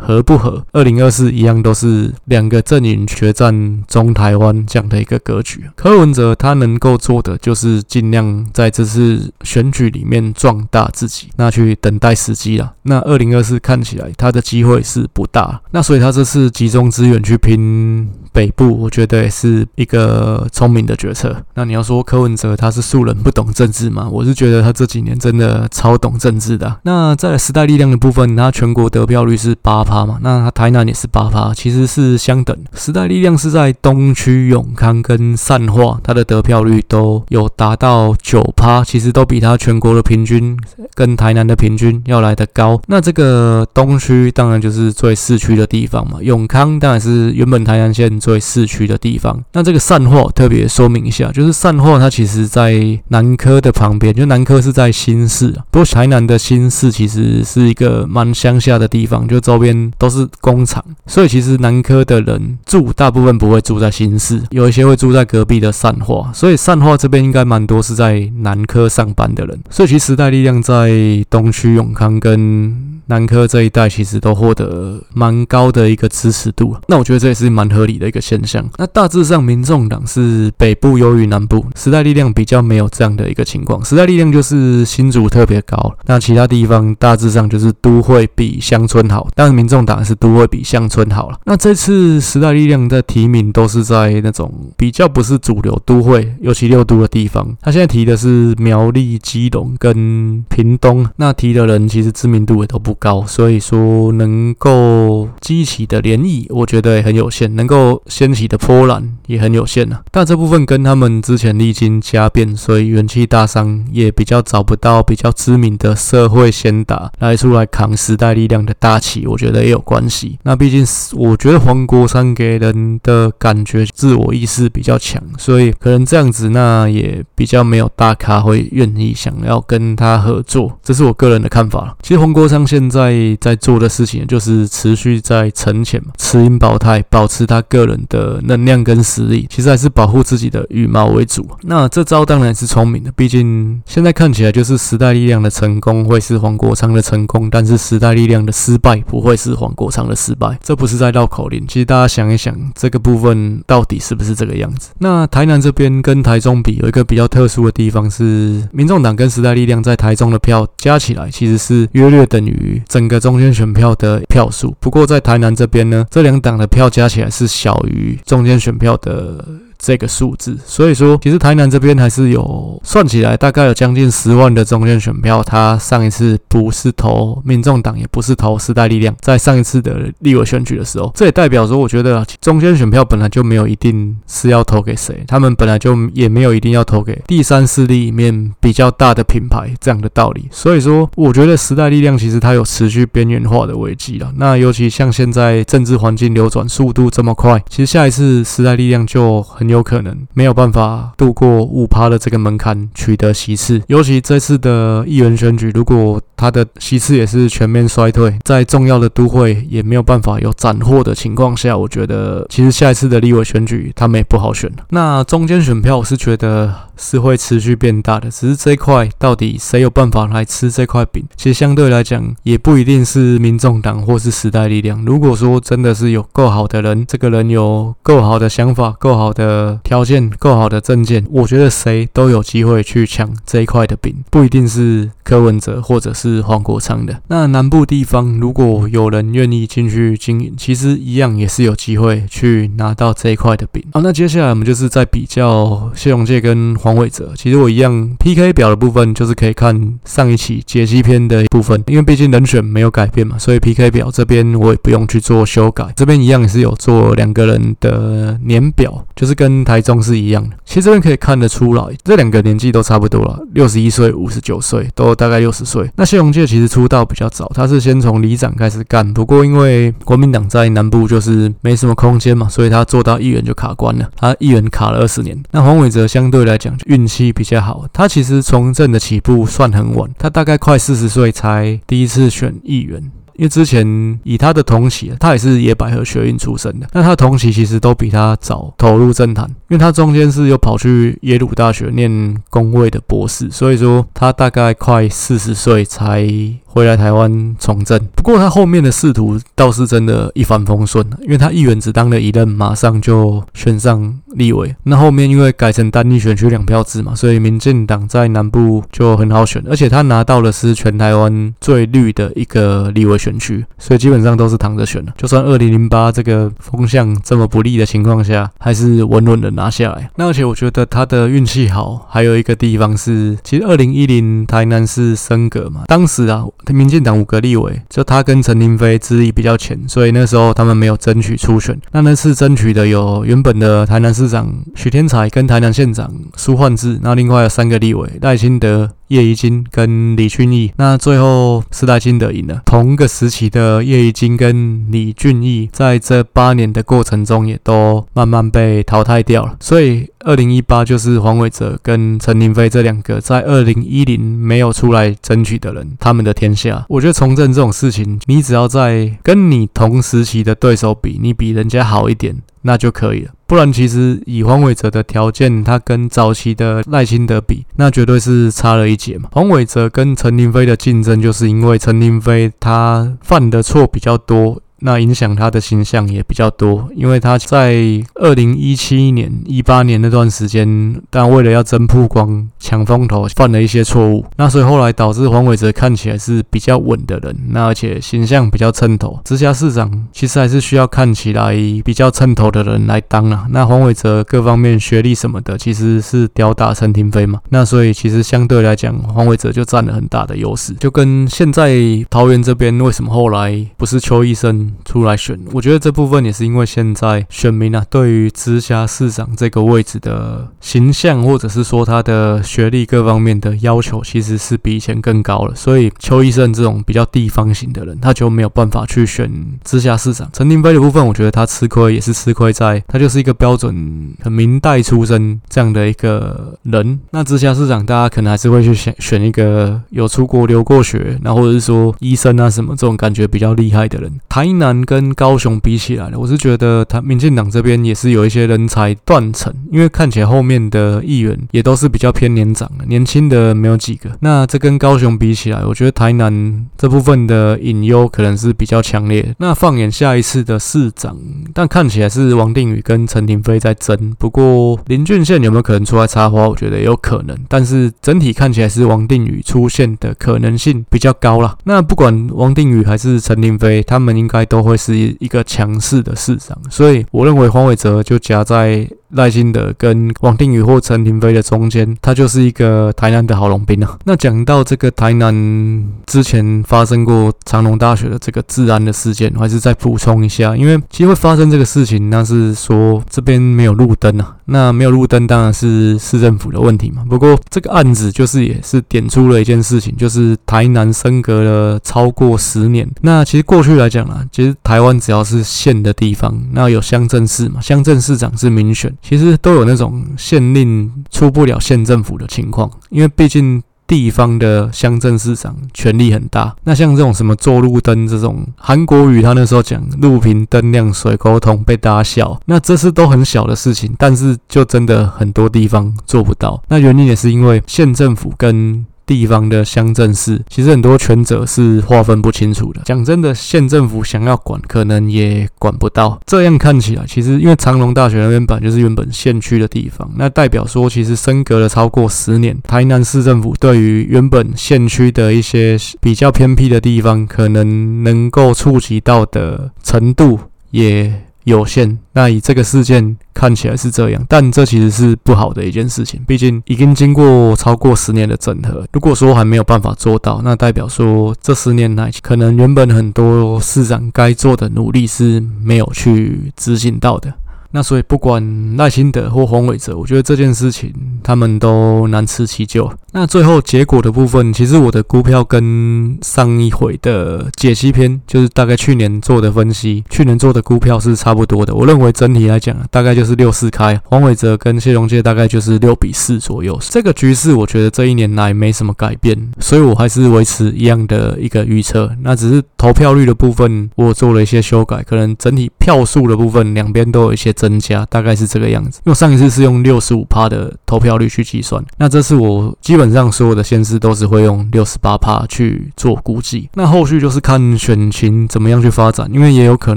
合不合？二零二四一样都是两个阵营决战中台湾这样的一个格局。柯文哲他能够做的就是尽量在这次选举里面壮大自己，那去等待时机啦。那二零二四看起来他的机会是不大，那所以他这次集中资源去拼北部，我觉得也是一个聪明的决策。那你要说柯文哲他是素人不懂政治吗？我是觉得他这几年真的超懂政治的。那在时代力量的部分，他全国得票率是八。趴嘛，那他台南也是八趴，其实是相等。时代力量是在东区永康跟善化，它的得票率都有达到九趴，其实都比它全国的平均跟台南的平均要来得高。那这个东区当然就是最市区的地方嘛，永康当然是原本台南县最市区的地方。那这个善化特别说明一下，就是善化它其实在南科的旁边，就南科是在新市，不过台南的新市其实是一个蛮乡下的地方，就周边。都是工厂，所以其实南科的人住大部分不会住在新市，有一些会住在隔壁的善化，所以善化这边应该蛮多是在南科上班的人，所以其实时代力量在东区永康跟南科这一带其实都获得蛮高的一个支持度，那我觉得这也是蛮合理的一个现象。那大致上，民众党是北部优于南部，时代力量比较没有这样的一个情况。时代力量就是新竹特别高，那其他地方大致上就是都会比乡村好，但是民众党是都会比乡村好了。那这次时代力量的提名都是在那种比较不是主流都会，尤其六都的地方。他现在提的是苗栗、基隆跟屏东，那提的人其实知名度也都不高，所以说能够激起的涟漪，我觉得也很有限；能够掀起的波澜也很有限呐。但这部分跟他们之前历经家变，所以元气大伤，也比较找不到比较知名的社会先达来出来扛时代力量的大旗，我觉得也有关系。那毕竟我觉得黄国昌给人的感觉自我意识比较强，所以可能这样子，那也比较没有大咖会愿意想要跟他合作，这是我个人的看法。其实黄国昌现在。在做的事情就是持续在沉潜嘛，持盈保泰，保持他个人的能量跟实力，其实还是保护自己的羽毛为主。那这招当然是聪明的，毕竟现在看起来就是时代力量的成功会是黄国昌的成功，但是时代力量的失败不会是黄国昌的失败。这不是在绕口令，其实大家想一想，这个部分到底是不是这个样子？那台南这边跟台中比，有一个比较特殊的地方是，民众党跟时代力量在台中的票加起来其实是约略等于。整个中间选票的票数，不过在台南这边呢，这两党的票加起来是小于中间选票的。这个数字。所以说，其实台南这边还是有算起来大概有将近十万的中间选票。他上一次不是投民众党，也不是投时代力量，在上一次的立委选举的时候，这也代表说，我觉得中间选票本来就没有一定是要投给谁，他们本来就也没有一定要投给第三势力里面比较大的品牌这样的道理。所以说，我觉得时代力量其实它有持续边缘化的危机了。那尤其像现在政治环境流转速度这么快，其实下一次时代力量就很有可能没有办法度过五趴的这个门槛，取得席次。尤其这次的议员选举，如果他的席次也是全面衰退，在重要的都会也没有办法有斩获的情况下，我觉得其实下一次的立委选举他们也不好选。那中间选票，我是觉得是会持续变大的，只是这一块到底谁有办法来吃这块饼，其实相对来讲也不一定是民众党或是时代力量。如果说真的是有够好的人，这个人有够好的想法、够好的条件、够好的证件，我觉得谁都有机会去抢这一块的饼，不一定是柯文哲或者是黄国昌的。那南部地方如果有人愿意进去经营，其实一样也是有机会去拿到这一块的饼。好，那接下来我们就是在比较谢龙介跟黄伟哲。其实我一样 PK 表的部分就是可以看上一期解析篇的一部分，因为毕竟人选没有改变嘛，所以 PK 表这边我也不用去做修改。这边一样也是有做两个人的年表，就是跟台中是一样的。其实这边可以看得出来，这两个年纪都差不多了，六十一岁、五十九岁，都大概六十岁。那谢龙介其实出道比较早，他是先从里长开始干，不过因为国民党在南部就是没什么空间嘛，所以他做到议员就卡关了。他议员卡了二十年。那黄伟哲相对来讲运气比较好，他其实从政的起步算很晚，他大概快四十岁才第一次选议员。因为之前以他的同期，他也是野百合学运出身的，那他的同期其实都比他早投入政坛，因为他中间是有跑去耶鲁大学念工位的博士，所以说他大概快四十岁才回来台湾从政。不过他后面的仕途倒是真的一帆风顺，因为他议员只当了一任，马上就选上立委。那后面因为改成单一选区两票制嘛，所以民进党在南部就很好选，而且他拿到的是全台湾最绿的一个立委选区，所以基本上都是躺着选的。就算二零零八这个风向这么不利的情况下，还是稳稳的拿下来。那而且我觉得他的运气好，还有一个地方是，其实二零一零台南市升格嘛，当时啊，民进党五个立委，就他跟陈亭妃资历比较浅，所以那时候他们没有争取初选。那那次争取的有原本的台南市长许天才跟台南县长苏焕智，那另外有三个立委赖清德。叶宜津跟李俊毅，那最后四大金德赢了。同个时期的叶宜津跟李俊毅，在这八年的过程中，也都慢慢被淘汰掉了。所以，二零一八就是黄伟哲跟陈亭妃这两个在二零一零没有出来争取的人，他们的天下。我觉得从政这种事情，你只要在跟你同时期的对手比，你比人家好一点。那就可以了，不然其实以黄伟哲的条件，他跟早期的赖清德比，那绝对是差了一截嘛。黄伟哲跟陈亭妃的竞争，就是因为陈亭妃他犯的错比较多。那影响他的形象也比较多，因为他在二零一七年、一八年那段时间，但为了要争曝光、抢风头，犯了一些错误。那所以后来导致黄伟哲看起来是比较稳的人，那而且形象比较称头。直辖市长其实还是需要看起来比较称头的人来当啊。那黄伟哲各方面学历什么的，其实是吊打陈亭妃嘛。那所以其实相对来讲，黄伟哲就占了很大的优势。就跟现在桃园这边为什么后来不是邱医生出来选，我觉得这部分也是因为现在选民啊，对于直辖市长这个位置的形象，或者是说他的学历各方面的要求，其实是比以前更高了。所以邱医生这种比较地方型的人，他就没有办法去选直辖市长。陈亭妃的部分，我觉得他吃亏也是吃亏在，他就是一个标准很明代出身这样的一个人。那直辖市长，大家可能还是会去选选一个有出国留过学，然后或者是说医生啊什么这种感觉比较厉害的人。台南跟高雄比起来，我是觉得他民进党这边也是有一些人才断层，因为看起来后面的议员也都是比较偏年长的，年轻的没有几个。那这跟高雄比起来，我觉得台南这部分的隐忧可能是比较强烈。那放眼下一次的市长，但看起来是王定宇跟陈亭飞在争。不过林俊宪有没有可能出来插花？我觉得也有可能，但是整体看起来是王定宇出现的可能性比较高啦。那不管王定宇还是陈亭飞，他们应该都。会是一一个强势的市场，所以我认为黄伟哲就夹在赖清德跟王定宇或陈亭妃的中间，他就是一个台南的好龙兵啊。那讲到这个台南之前发生过长隆大学的这个治安的事件，我还是再补充一下，因为其实会发生这个事情，那是说这边没有路灯啊。那没有路灯当然是市政府的问题嘛。不过这个案子就是也是点出了一件事情，就是台南升格了超过十年。那其实过去来讲啊，其实台湾只要是县的地方，那有乡镇市嘛，乡镇市长是民选，其实都有那种县令出不了县政府的情况，因为毕竟。地方的乡镇市长权力很大，那像这种什么做路灯这种，韩国语他那时候讲路平灯亮水沟通被大家笑，那这是都很小的事情，但是就真的很多地方做不到，那原因也是因为县政府跟。地方的乡镇市，其实很多权责是划分不清楚的。讲真的，县政府想要管，可能也管不到。这样看起来，其实因为长隆大学那边本就是原本县区的地方，那代表说，其实升格了超过十年，台南市政府对于原本县区的一些比较偏僻的地方，可能能够触及到的程度也有限。那以这个事件看起来是这样，但这其实是不好的一件事情。毕竟已经经过超过十年的整合，如果说还没有办法做到，那代表说这十年来可能原本很多市长该做的努力是没有去执行到的。那所以不管赖清德或黄伟哲，我觉得这件事情他们都难辞其咎。那最后结果的部分，其实我的股票跟上一回的解析篇，就是大概去年做的分析，去年做的股票是差不多的。我认为整体来讲，大概就是六四开，黄伟哲跟谢龙介大概就是六比四左右。这个局势，我觉得这一年来没什么改变，所以我还是维持一样的一个预测。那只是投票率的部分，我做了一些修改，可能整体票数的部分两边都有一些增加，大概是这个样子。因为上一次是用六十五趴的投票率去计算，那这次我基本。上所有的县市都是会用六十八趴去做估计，那后续就是看选情怎么样去发展，因为也有可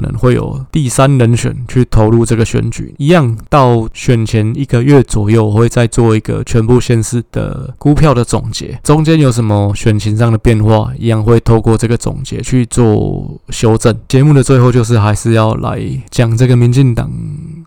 能会有第三人选去投入这个选举。一样到选前一个月左右，我会再做一个全部县市的估票的总结，中间有什么选情上的变化，一样会透过这个总结去做修正。节目的最后就是还是要来讲这个民进党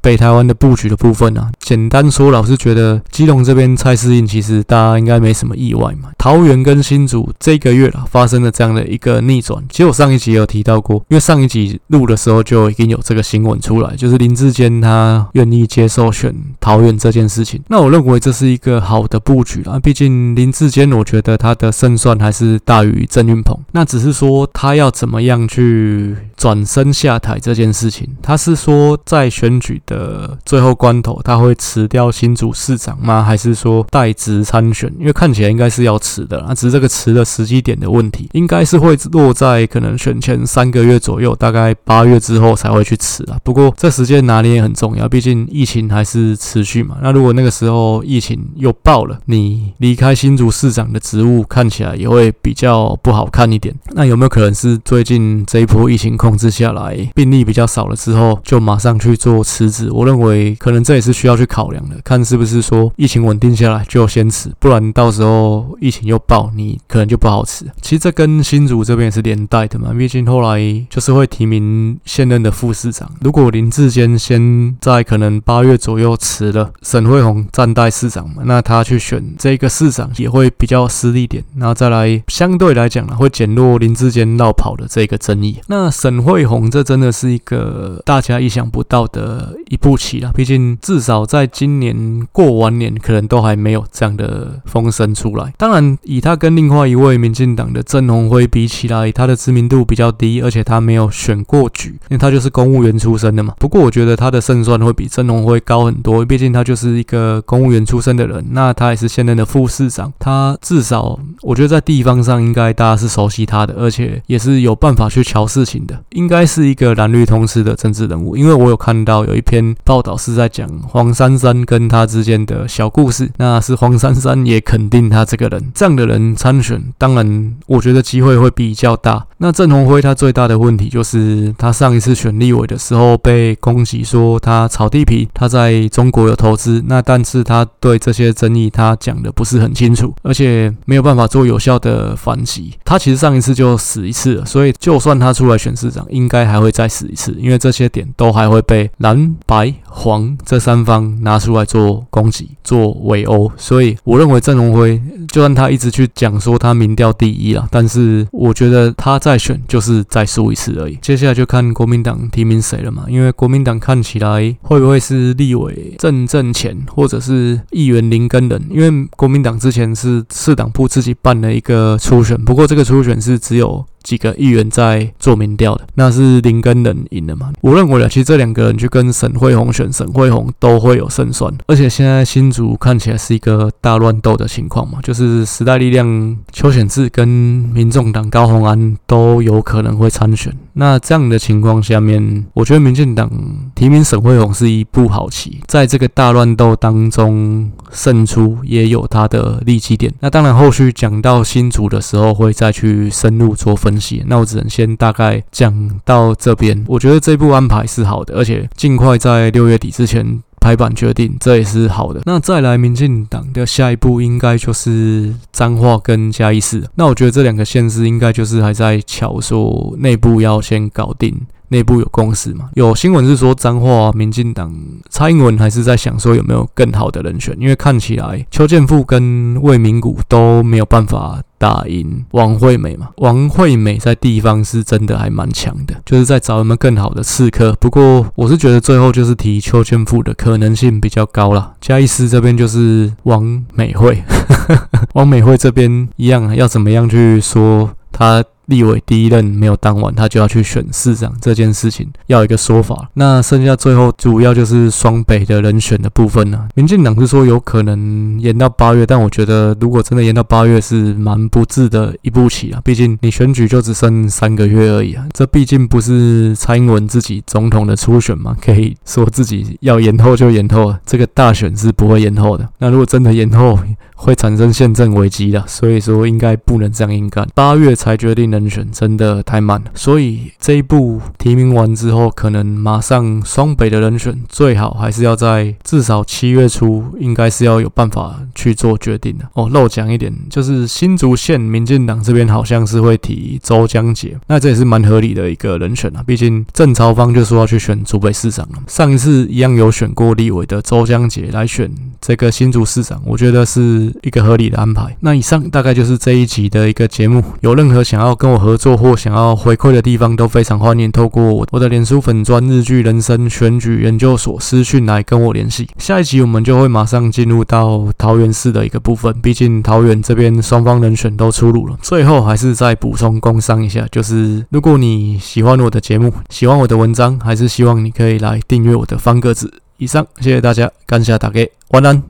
北台湾的布局的部分啊。简单说，老是觉得基隆这边蔡适应其实大家应该没。什么意外嘛。桃园跟新竹这个月啊发生了这样的一个逆转。其实我上一集有提到过，因为上一集录的时候就已经有这个新闻出来，就是林志坚他愿意接受选桃园这件事情。那我认为这是一个好的布局啦。毕竟林志坚，我觉得他的胜算还是大于郑运鹏。那只是说他要怎么样去转身下台这件事情。他是说在选举的呃最后关头，他会辞掉新竹市长吗？还是说代职参选？因为看起来应该是要辞的，啊，只是这个辞的时机点的问题，应该是会落在可能选前三个月左右，大概八月之后才会去辞啊。不过这时间拿捏也很重要，毕竟疫情还是持续嘛。那如果那个时候疫情又爆了，你离开新竹市长的职务，看起来也会比较不好看一点。那有没有可能是最近这一波疫情控制下来，病例比较少了之后，就马上去做辞职我认为可能这也是需要去考量的，看是不是说疫情稳定下来就先辞，不然到。时候疫情又爆，你可能就不好辞。其实这跟新竹这边也是连带的嘛，毕竟后来就是会提名现任的副市长。如果林志坚先在可能八月左右辞了，沈慧虹暂代市长嘛，那他去选这个市长也会比较失利点。然后再来相对来讲呢，会减弱林志坚绕跑的这个争议。那沈慧虹这真的是一个大家意想不到的一步棋了，毕竟至少在今年过完年，可能都还没有这样的风声。出来，当然以他跟另外一位民进党的郑鸿辉比起来，他的知名度比较低，而且他没有选过举，因为他就是公务员出身的嘛。不过我觉得他的胜算会比郑鸿辉高很多，毕竟他就是一个公务员出身的人，那他也是现任的副市长，他至少我觉得在地方上应该大家是熟悉他的，而且也是有办法去瞧事情的，应该是一个蓝绿通吃的政治人物。因为我有看到有一篇报道是在讲黄珊珊跟他之间的小故事，那是黄珊珊也肯定他这个人，这样的人参选，当然我觉得机会会比较大。那郑鸿辉他最大的问题就是，他上一次选立委的时候被攻击说他炒地皮，他在中国有投资，那但是他对这些争议他讲的不是很清楚，而且没有办法做有效的反击。他其实上一次就死一次了，所以就算他出来选市长，应该还会再死一次，因为这些点都还会被蓝白黄这三方拿出来做攻击、做围殴。所以我认为郑鸿辉就算他一直去讲说他民调第一了，但是我觉得他再选就是再输一次而已。接下来就看国民党提名谁了嘛，因为国民党看起来会不会是立委郑正干，或者是议员林根仁？因为国民党之前是市党部自己办了一个初选，不过这个初选是只有。几个议员在做民调的，那是林根人赢了嘛？我认为啊，其实这两个人去跟沈慧虹选，沈慧虹都会有胜算。而且现在新竹看起来是一个大乱斗的情况嘛，就是时代力量邱显志跟民众党高虹安都有可能会参选。那这样的情况下面，我觉得民进党提名沈慧虹是一步好棋，在这个大乱斗当中胜出也有他的利基点。那当然后续讲到新竹的时候，会再去深入做分。那我只能先大概讲到这边。我觉得这部安排是好的，而且尽快在六月底之前拍板决定，这也是好的。那再来，民进党的下一步应该就是彰化跟嘉义市。那我觉得这两个县市应该就是还在巧，说内部要先搞定。内部有共识嘛？有新闻是说彰化民进党蔡英文还是在想说有没有更好的人选，因为看起来邱建富跟魏明谷都没有办法打赢王惠美嘛。王惠美在地方是真的还蛮强的，就是在找有没有更好的刺客。不过我是觉得最后就是提邱千富的可能性比较高啦。嘉义斯这边就是王美惠，王美惠这边一样要怎么样去说他？立委第一任没有当完，他就要去选市长这件事情，要一个说法。那剩下最后主要就是双北的人选的部分呢、民进党是说有可能延到八月，但我觉得如果真的延到八月是蛮不智的一步棋啊。毕竟你选举就只剩三个月而已啊，这毕竟不是蔡英文自己总统的初选嘛，可以说自己要延后就延后，这个大选是不会延后的。那如果真的延后，会产生宪政危机的，所以说应该不能这样硬干。八月才决定人选，真的太慢了。所以这一步提名完之后，可能马上双北的人选最好还是要在至少七月初，应该是要有办法去做决定的。哦，漏讲一点，就是新竹县民进党这边好像是会提周江杰，那这也是蛮合理的一个人选啊。毕竟郑朝方就说要去选竹北市长了，上一次一样有选过立委的周江杰来选这个新竹市长，我觉得是。一个合理的安排。那以上大概就是这一集的一个节目。有任何想要跟跟我合作或想要回馈的地方，都非常欢迎透过我的脸书粉专日剧人生选举研究所私讯来跟我联系。下一集我们就会马上进入到桃园市的一个部分，毕竟桃园这边双方人选都出炉了。最后还是再补充工商一下，就是如果你喜欢我的节目，喜欢我的文章，还是希望你可以来订阅我的方格子。以上，谢谢大家，感谢大家，晚安。